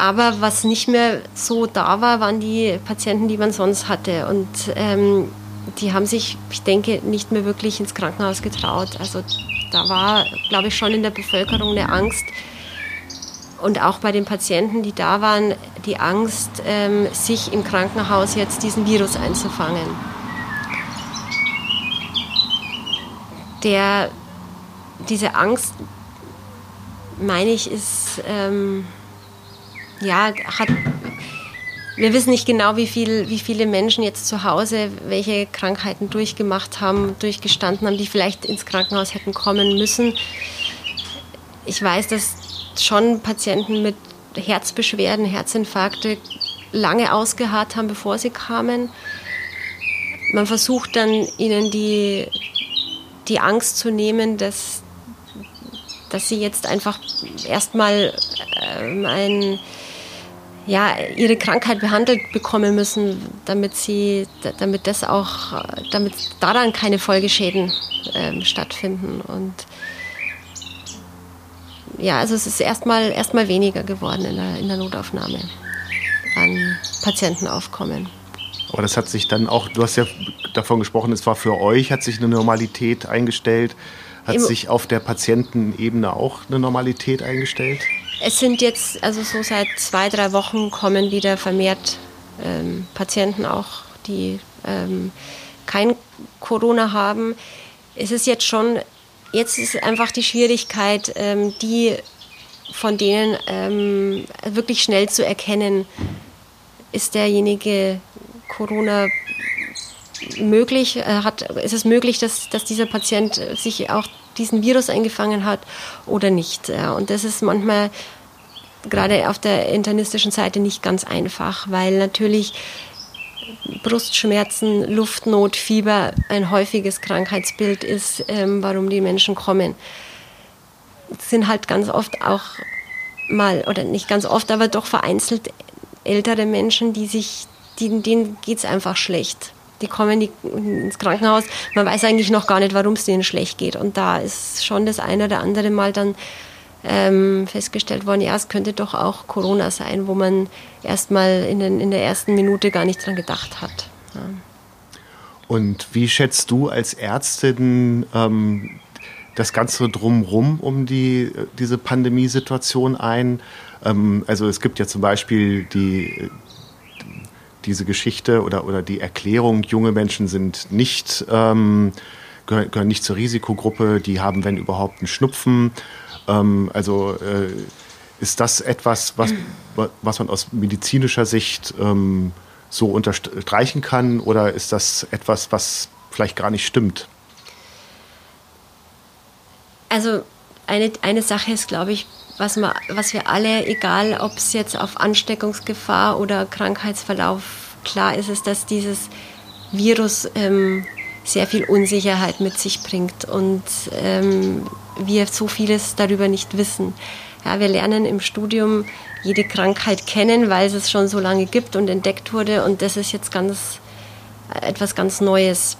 Aber was nicht mehr so da war, waren die Patienten, die man sonst hatte. Und ähm, die haben sich, ich denke, nicht mehr wirklich ins Krankenhaus getraut. Also da war, glaube ich, schon in der Bevölkerung eine Angst. Und auch bei den Patienten, die da waren, die Angst, ähm, sich im Krankenhaus jetzt diesen Virus einzufangen. Der, diese Angst, meine ich, ist, ähm, ja, hat wir wissen nicht genau, wie, viel, wie viele Menschen jetzt zu Hause welche Krankheiten durchgemacht haben, durchgestanden haben, die vielleicht ins Krankenhaus hätten kommen müssen. Ich weiß, dass schon Patienten mit Herzbeschwerden, Herzinfarkte lange ausgeharrt haben, bevor sie kamen. Man versucht dann ihnen die, die Angst zu nehmen, dass, dass sie jetzt einfach erstmal ähm, ein ja, ihre Krankheit behandelt bekommen müssen, damit sie, damit das auch, damit daran keine Folgeschäden ähm, stattfinden. Und ja, also es ist erstmal erstmal weniger geworden in der, in der Notaufnahme an Patientenaufkommen. Aber das hat sich dann auch, du hast ja davon gesprochen, es war für euch, hat sich eine Normalität eingestellt. Hat Im sich auf der Patientenebene auch eine Normalität eingestellt? Es sind jetzt, also so seit zwei, drei Wochen kommen wieder vermehrt ähm, Patienten auch, die ähm, kein Corona haben. Es ist jetzt schon, jetzt ist einfach die Schwierigkeit, ähm, die von denen ähm, wirklich schnell zu erkennen, ist derjenige Corona möglich, äh, hat, ist es möglich, dass, dass dieser Patient sich auch diesen Virus eingefangen hat oder nicht. Und das ist manchmal gerade auf der internistischen Seite nicht ganz einfach, weil natürlich Brustschmerzen, Luftnot, Fieber ein häufiges Krankheitsbild ist, ähm, warum die Menschen kommen. Es sind halt ganz oft auch mal, oder nicht ganz oft, aber doch vereinzelt ältere Menschen, die sich, denen geht es einfach schlecht die kommen ins Krankenhaus, man weiß eigentlich noch gar nicht, warum es denen schlecht geht. Und da ist schon das eine oder andere Mal dann ähm, festgestellt worden, ja, es könnte doch auch Corona sein, wo man erstmal in, in der ersten Minute gar nicht dran gedacht hat. Ja. Und wie schätzt du als Ärztin ähm, das Ganze drumherum um die, diese Pandemiesituation ein? Ähm, also es gibt ja zum Beispiel die, diese Geschichte oder, oder die Erklärung, junge Menschen sind nicht, ähm, gehören, gehören nicht zur Risikogruppe, die haben, wenn überhaupt, einen Schnupfen. Ähm, also äh, ist das etwas, was, was man aus medizinischer Sicht ähm, so unterstreichen kann oder ist das etwas, was vielleicht gar nicht stimmt? Also eine, eine Sache ist, glaube ich, was, man, was wir alle, egal ob es jetzt auf Ansteckungsgefahr oder Krankheitsverlauf klar ist, ist, dass dieses Virus ähm, sehr viel Unsicherheit mit sich bringt und ähm, wir so vieles darüber nicht wissen. Ja, wir lernen im Studium jede Krankheit kennen, weil es es schon so lange gibt und entdeckt wurde und das ist jetzt ganz etwas ganz Neues.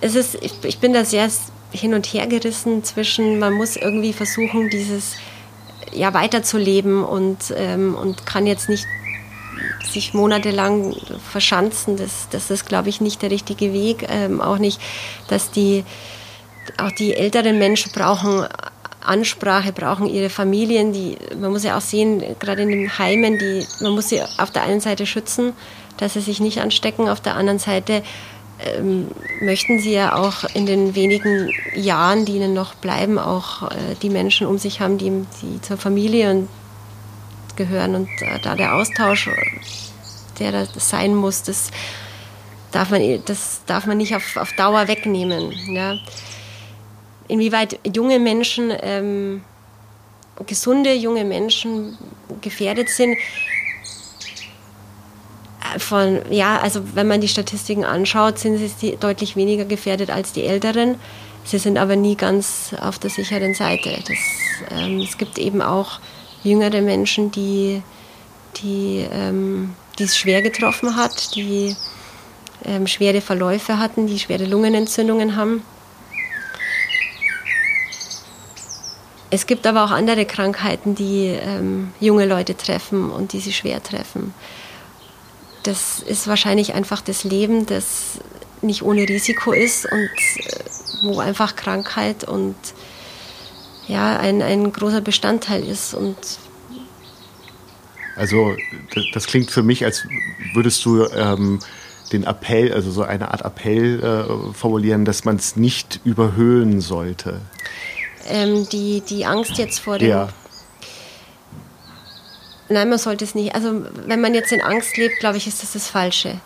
Es ist, ich, ich bin da sehr hin und her gerissen zwischen, man muss irgendwie versuchen, dieses ja weiterzuleben und, ähm, und kann jetzt nicht sich monatelang verschanzen, das, das ist, glaube ich, nicht der richtige Weg. Ähm, auch nicht, dass die, auch die älteren Menschen brauchen Ansprache, brauchen ihre Familien. Die, man muss ja auch sehen, gerade in den Heimen, die, man muss sie auf der einen Seite schützen, dass sie sich nicht anstecken, auf der anderen Seite ähm, möchten sie ja auch in den wenigen Jahren, die ihnen noch bleiben, auch äh, die Menschen um sich haben, die, die zur Familie und gehören. Und äh, da der Austausch, der da sein muss, das darf man, das darf man nicht auf, auf Dauer wegnehmen. Ja. Inwieweit junge Menschen, ähm, gesunde junge Menschen gefährdet sind, von, ja, also wenn man die Statistiken anschaut, sind sie deutlich weniger gefährdet als die Älteren. Sie sind aber nie ganz auf der sicheren Seite. Das, ähm, es gibt eben auch jüngere Menschen, die, die, ähm, es schwer getroffen hat, die ähm, schwere Verläufe hatten, die schwere Lungenentzündungen haben. Es gibt aber auch andere Krankheiten, die ähm, junge Leute treffen und die sie schwer treffen. Das ist wahrscheinlich einfach das Leben, das nicht ohne Risiko ist und äh, wo einfach Krankheit und ja, ein, ein großer Bestandteil ist. Und also das, das klingt für mich, als würdest du ähm, den Appell, also so eine Art Appell äh, formulieren, dass man es nicht überhöhen sollte. Ähm, die, die Angst jetzt vor dem. Ja. Nein, man sollte es nicht. Also wenn man jetzt in Angst lebt, glaube ich, ist das das Falsche.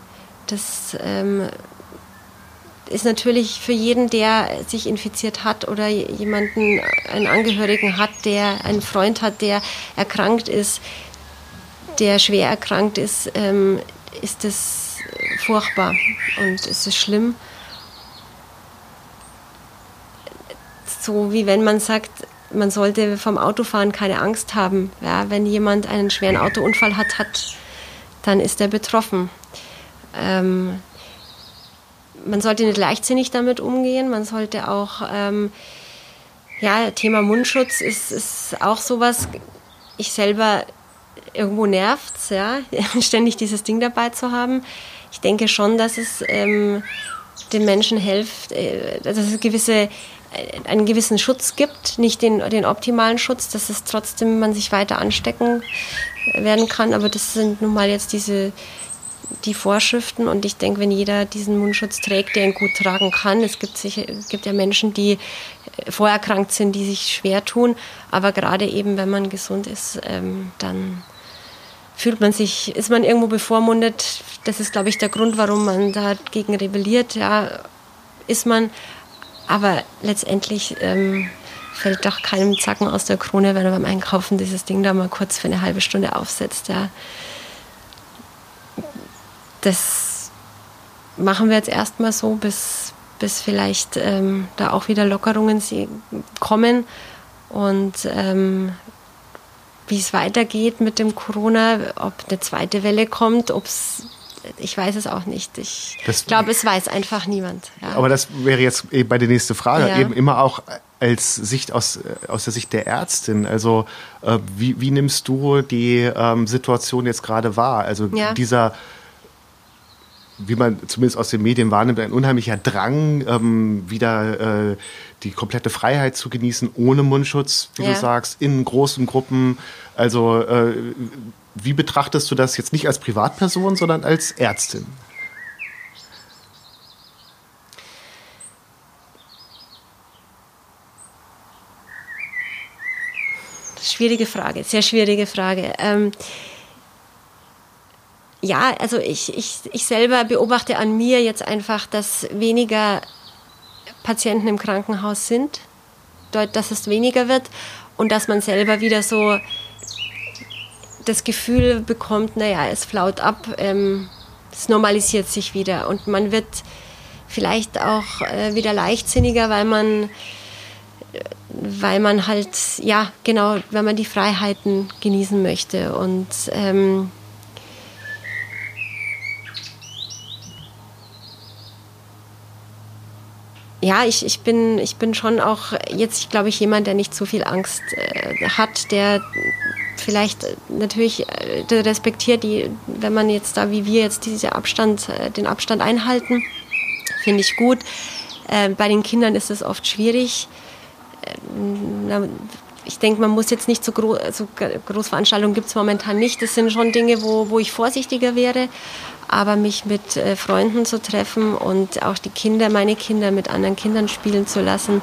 Das ähm, ist natürlich für jeden, der sich infiziert hat oder jemanden, einen Angehörigen hat, der einen Freund hat, der erkrankt ist, der schwer erkrankt ist, ähm, ist das furchtbar und es ist schlimm. So wie wenn man sagt, man sollte vom Autofahren keine Angst haben. Ja, wenn jemand einen schweren Autounfall hat, hat dann ist er betroffen. Ähm, man sollte nicht leichtsinnig damit umgehen. Man sollte auch, ähm, ja, Thema Mundschutz ist, ist auch sowas. Ich selber irgendwo nervt ja, ständig dieses Ding dabei zu haben. Ich denke schon, dass es ähm, den Menschen hilft, äh, dass es gewisse, einen gewissen Schutz gibt, nicht den, den optimalen Schutz, dass es trotzdem man sich weiter anstecken werden kann. Aber das sind nun mal jetzt diese die Vorschriften und ich denke, wenn jeder diesen Mundschutz trägt, der ihn gut tragen kann, es gibt, sicher, gibt ja Menschen, die vorerkrankt sind, die sich schwer tun, aber gerade eben, wenn man gesund ist, ähm, dann fühlt man sich, ist man irgendwo bevormundet. Das ist, glaube ich, der Grund, warum man dagegen rebelliert. Ja, ist man, aber letztendlich ähm, fällt doch keinem Zacken aus der Krone, wenn er beim Einkaufen dieses Ding da mal kurz für eine halbe Stunde aufsetzt. Ja das machen wir jetzt erstmal so, bis, bis vielleicht ähm, da auch wieder Lockerungen kommen und ähm, wie es weitergeht mit dem Corona, ob eine zweite Welle kommt, ob es ich weiß es auch nicht. Ich glaube, es weiß einfach niemand. Ja. Aber das wäre jetzt bei der nächsten Frage, ja. eben immer auch als Sicht aus, aus der Sicht der Ärztin. Also äh, wie, wie nimmst du die ähm, Situation jetzt gerade wahr? Also ja. dieser wie man zumindest aus den Medien wahrnimmt, ein unheimlicher Drang, ähm, wieder äh, die komplette Freiheit zu genießen, ohne Mundschutz, wie ja. du sagst, in großen Gruppen. Also äh, wie betrachtest du das jetzt nicht als Privatperson, sondern als Ärztin? Schwierige Frage, sehr schwierige Frage. Ähm, ja, also ich, ich, ich selber beobachte an mir jetzt einfach, dass weniger Patienten im Krankenhaus sind, dass es weniger wird und dass man selber wieder so das Gefühl bekommt, naja, es flaut ab, ähm, es normalisiert sich wieder und man wird vielleicht auch äh, wieder leichtsinniger, weil man weil man halt, ja, genau, weil man die Freiheiten genießen möchte und ähm, ja, ich, ich, bin, ich bin schon auch jetzt, glaube ich, jemand, der nicht so viel Angst äh, hat, der vielleicht natürlich äh, respektiert, die, wenn man jetzt da wie wir jetzt diese Abstand, äh, den Abstand einhalten, finde ich gut. Äh, bei den Kindern ist es oft schwierig. Äh, ich denke, man muss jetzt nicht so, gro so Großveranstaltungen gibt es momentan nicht. Das sind schon Dinge, wo, wo ich vorsichtiger wäre aber mich mit äh, Freunden zu treffen und auch die Kinder, meine Kinder mit anderen Kindern spielen zu lassen,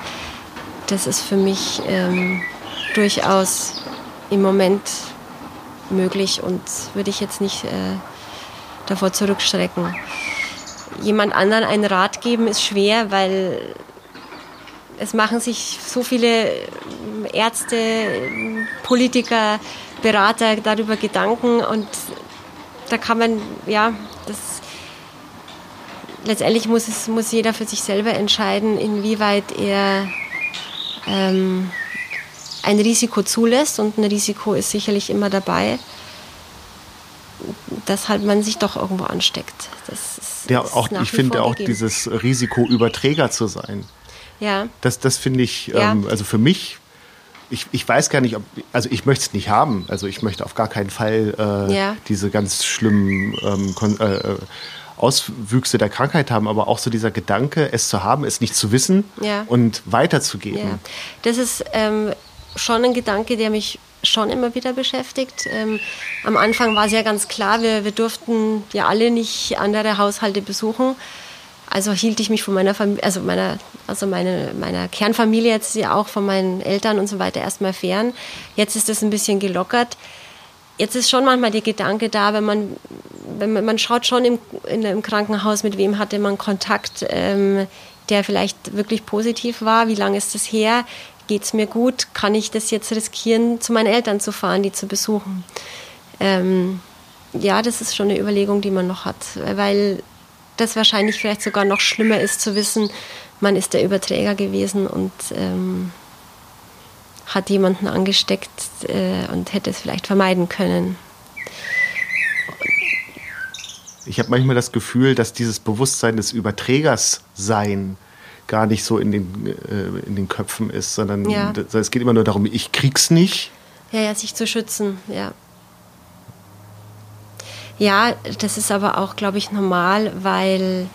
das ist für mich ähm, durchaus im Moment möglich und würde ich jetzt nicht äh, davor zurückschrecken. Jemand anderen einen Rat geben ist schwer, weil es machen sich so viele Ärzte, Politiker, Berater darüber Gedanken und da kann man, ja, das letztendlich muss, es, muss jeder für sich selber entscheiden, inwieweit er ähm, ein Risiko zulässt und ein Risiko ist sicherlich immer dabei, dass halt man sich doch irgendwo ansteckt. Das ist, ja, auch, ich finde auch gegeben. dieses Risiko, Überträger zu sein. Ja. Das, das finde ich, ja. ähm, also für mich ich, ich weiß gar nicht, ob, also ich möchte es nicht haben. Also ich möchte auf gar keinen Fall äh, ja. diese ganz schlimmen ähm, äh, äh, Auswüchse der Krankheit haben, aber auch so dieser Gedanke, es zu haben, es nicht zu wissen ja. und weiterzugeben. Ja. Das ist ähm, schon ein Gedanke, der mich schon immer wieder beschäftigt. Ähm, am Anfang war es ja ganz klar, wir, wir durften ja alle nicht andere Haushalte besuchen. Also hielt ich mich von meiner Familie, also meiner, also meine, meiner Kernfamilie jetzt ja auch von meinen Eltern und so weiter erstmal fern. Jetzt ist das ein bisschen gelockert. Jetzt ist schon manchmal der Gedanke da, wenn man, wenn man, man schaut schon im, in, im Krankenhaus, mit wem hatte man Kontakt, ähm, der vielleicht wirklich positiv war, wie lange ist das her, geht es mir gut, kann ich das jetzt riskieren, zu meinen Eltern zu fahren, die zu besuchen. Ähm, ja, das ist schon eine Überlegung, die man noch hat, weil das wahrscheinlich vielleicht sogar noch schlimmer ist zu wissen, man ist der Überträger gewesen und ähm, hat jemanden angesteckt äh, und hätte es vielleicht vermeiden können. Ich habe manchmal das Gefühl, dass dieses Bewusstsein des Überträgers sein gar nicht so in den, äh, in den Köpfen ist, sondern ja. es geht immer nur darum, ich krieg's nicht. Ja, ja, sich zu schützen, ja. Ja, das ist aber auch, glaube ich, normal, weil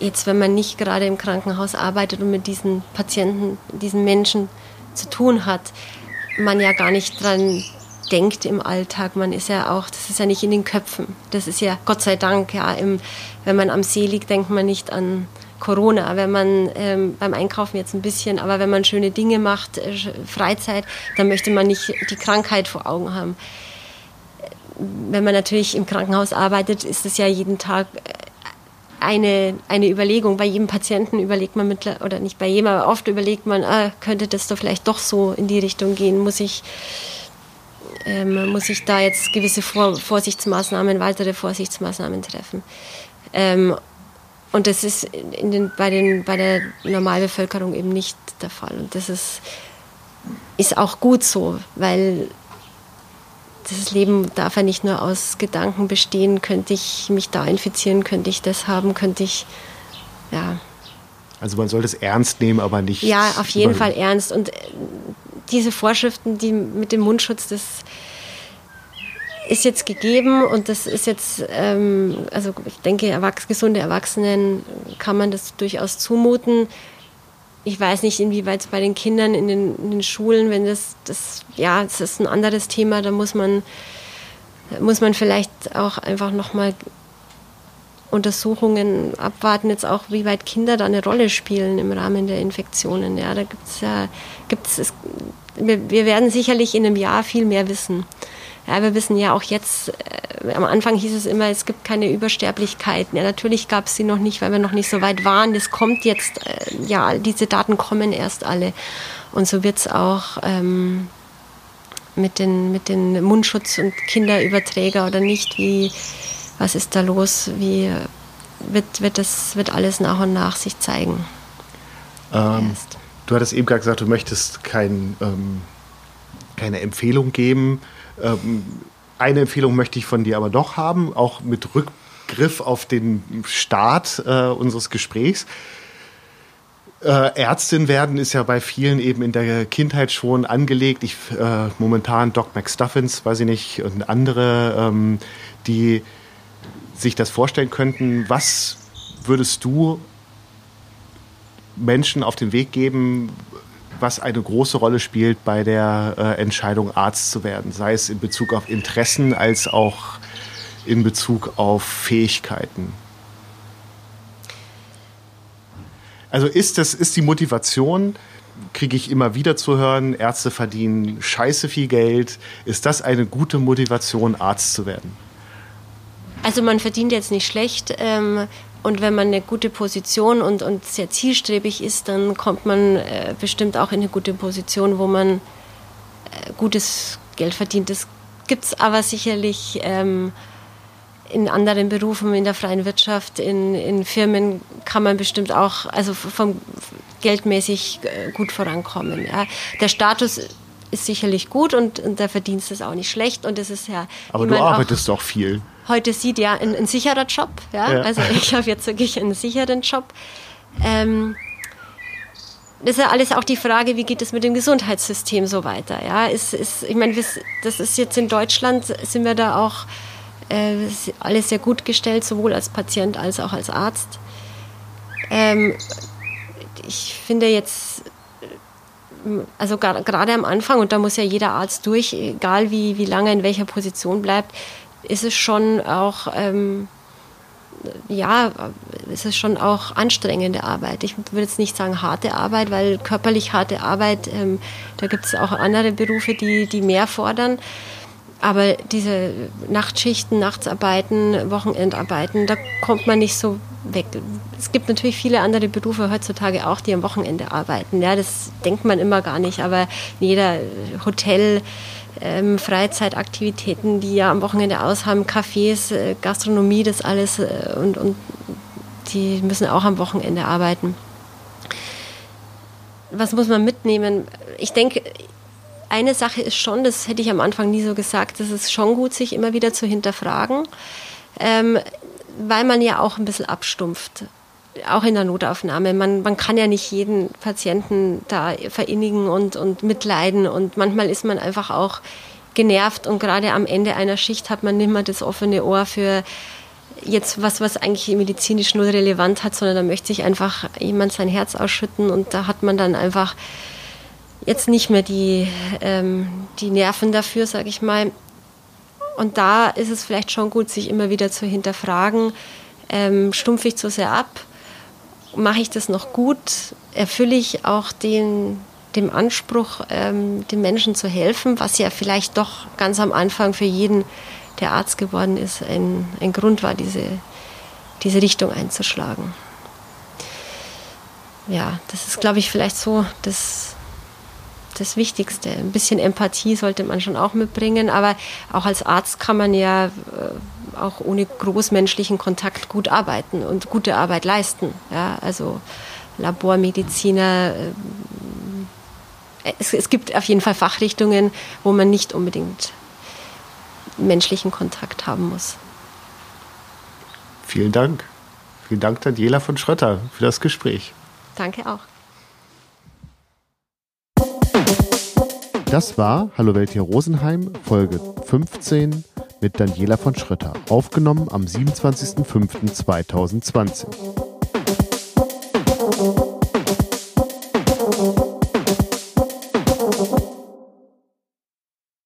jetzt, wenn man nicht gerade im Krankenhaus arbeitet und mit diesen Patienten, diesen Menschen zu tun hat, man ja gar nicht dran denkt im Alltag. Man ist ja auch, das ist ja nicht in den Köpfen. Das ist ja Gott sei Dank, ja, im, wenn man am See liegt, denkt man nicht an Corona. Wenn man ähm, beim Einkaufen jetzt ein bisschen, aber wenn man schöne Dinge macht, äh, Freizeit, dann möchte man nicht die Krankheit vor Augen haben wenn man natürlich im Krankenhaus arbeitet, ist es ja jeden Tag äh, eine, eine Überlegung. Bei jedem Patienten überlegt man mit, oder nicht bei jedem, aber oft überlegt man, ah, könnte das doch vielleicht doch so in die Richtung gehen? Muss ich, ähm, muss ich da jetzt gewisse Vor Vorsichtsmaßnahmen, weitere Vorsichtsmaßnahmen treffen? Ähm, und das ist in den, bei, den, bei der Normalbevölkerung eben nicht der Fall. Und das ist, ist auch gut so, weil dieses Leben darf ja nicht nur aus Gedanken bestehen, könnte ich mich da infizieren, könnte ich das haben, könnte ich, ja. Also man sollte es ernst nehmen, aber nicht. Ja, auf jeden Fall ernst. Und äh, diese Vorschriften, die mit dem Mundschutz, das ist jetzt gegeben und das ist jetzt, ähm, also ich denke, erwachs gesunde Erwachsenen kann man das durchaus zumuten ich weiß nicht, inwieweit es bei den Kindern in den, in den, Schulen, wenn das, das, ja, das ist ein anderes Thema, da muss man, muss man vielleicht auch einfach nochmal Untersuchungen abwarten, jetzt auch, wie weit Kinder da eine Rolle spielen im Rahmen der Infektionen. Ja, da gibt's ja, gibt's, es, wir werden sicherlich in einem Jahr viel mehr wissen. Ja, wir wissen ja auch jetzt, äh, am Anfang hieß es immer, es gibt keine Übersterblichkeiten. Ja, natürlich gab es sie noch nicht, weil wir noch nicht so weit waren. Das kommt jetzt, äh, ja, diese Daten kommen erst alle. Und so wird es auch ähm, mit, den, mit den Mundschutz- und Kinderüberträger oder nicht. Wie, was ist da los? Wie wird, wird das wird alles nach und nach sich zeigen? Ähm, du hattest eben gerade gesagt, du möchtest kein, ähm, keine Empfehlung geben ähm, eine Empfehlung möchte ich von dir aber doch haben, auch mit Rückgriff auf den Start äh, unseres Gesprächs. Äh, Ärztin werden ist ja bei vielen eben in der Kindheit schon angelegt. Ich äh, momentan Doc McStuffins, weiß ich nicht, und andere, ähm, die sich das vorstellen könnten. Was würdest du Menschen auf den Weg geben, was eine große Rolle spielt bei der äh, Entscheidung, Arzt zu werden, sei es in Bezug auf Interessen als auch in Bezug auf Fähigkeiten. Also ist das ist die Motivation, kriege ich immer wieder zu hören, Ärzte verdienen scheiße viel Geld. Ist das eine gute Motivation, Arzt zu werden? Also man verdient jetzt nicht schlecht. Ähm, und wenn man eine gute Position und, und sehr zielstrebig ist, dann kommt man äh, bestimmt auch in eine gute Position, wo man äh, gutes Geld verdient. Das gibt es aber sicherlich ähm, in anderen Berufen, in der freien Wirtschaft, in, in Firmen kann man bestimmt auch, also vom geldmäßig äh, gut vorankommen. Ja. Der Status ist sicherlich gut und, und der Verdienst ist auch nicht schlecht und es ist ja. Aber du arbeitest doch viel heute sieht, ja, ein, ein sicherer Job. Ja? ja. Also ich habe jetzt wirklich einen sicheren Job. Ähm, das ist ja alles auch die Frage, wie geht es mit dem Gesundheitssystem so weiter. Ja, ist, ist, ich meine, das ist jetzt in Deutschland, sind wir da auch äh, alles sehr gut gestellt, sowohl als Patient als auch als Arzt. Ähm, ich finde jetzt, also gerade am Anfang, und da muss ja jeder Arzt durch, egal wie, wie lange in welcher Position bleibt, ist es schon auch ähm, ja, es ist schon auch anstrengende Arbeit. Ich würde jetzt nicht sagen harte Arbeit, weil körperlich harte Arbeit, ähm, da gibt es auch andere Berufe, die, die mehr fordern. Aber diese Nachtschichten, Nachtsarbeiten, Wochenendarbeiten, da kommt man nicht so weg. Es gibt natürlich viele andere Berufe heutzutage auch, die am Wochenende arbeiten. Ja, das denkt man immer gar nicht, aber jeder Hotel, ähm, Freizeitaktivitäten, die ja am Wochenende aushaben, Cafés, äh, Gastronomie, das alles äh, und, und die müssen auch am Wochenende arbeiten. Was muss man mitnehmen? Ich denke, eine Sache ist schon, das hätte ich am Anfang nie so gesagt, das ist schon gut, sich immer wieder zu hinterfragen, ähm, weil man ja auch ein bisschen abstumpft auch in der Notaufnahme. Man, man kann ja nicht jeden Patienten da verinnigen und, und mitleiden. Und manchmal ist man einfach auch genervt. Und gerade am Ende einer Schicht hat man nicht mehr das offene Ohr für jetzt was, was eigentlich medizinisch nur relevant hat, sondern da möchte sich einfach jemand sein Herz ausschütten. Und da hat man dann einfach jetzt nicht mehr die, ähm, die Nerven dafür, sage ich mal. Und da ist es vielleicht schon gut, sich immer wieder zu hinterfragen, ähm, stumpfe ich zu sehr ab mache ich das noch gut? Erfülle ich auch den, dem Anspruch, ähm, den Menschen zu helfen, was ja vielleicht doch ganz am Anfang für jeden, der Arzt geworden ist, ein, ein Grund war, diese, diese Richtung einzuschlagen. Ja, das ist, glaube ich, vielleicht so das, das Wichtigste. Ein bisschen Empathie sollte man schon auch mitbringen, aber auch als Arzt kann man ja äh, auch ohne großmenschlichen Kontakt gut arbeiten und gute Arbeit leisten. Ja, also Labormediziner. Äh, es, es gibt auf jeden Fall Fachrichtungen, wo man nicht unbedingt menschlichen Kontakt haben muss. Vielen Dank. Vielen Dank, Daniela von Schrötter, für das Gespräch. Danke auch. Das war Hallo Welt hier Rosenheim, Folge 15 mit Daniela von Schrötter, aufgenommen am 27.05.2020.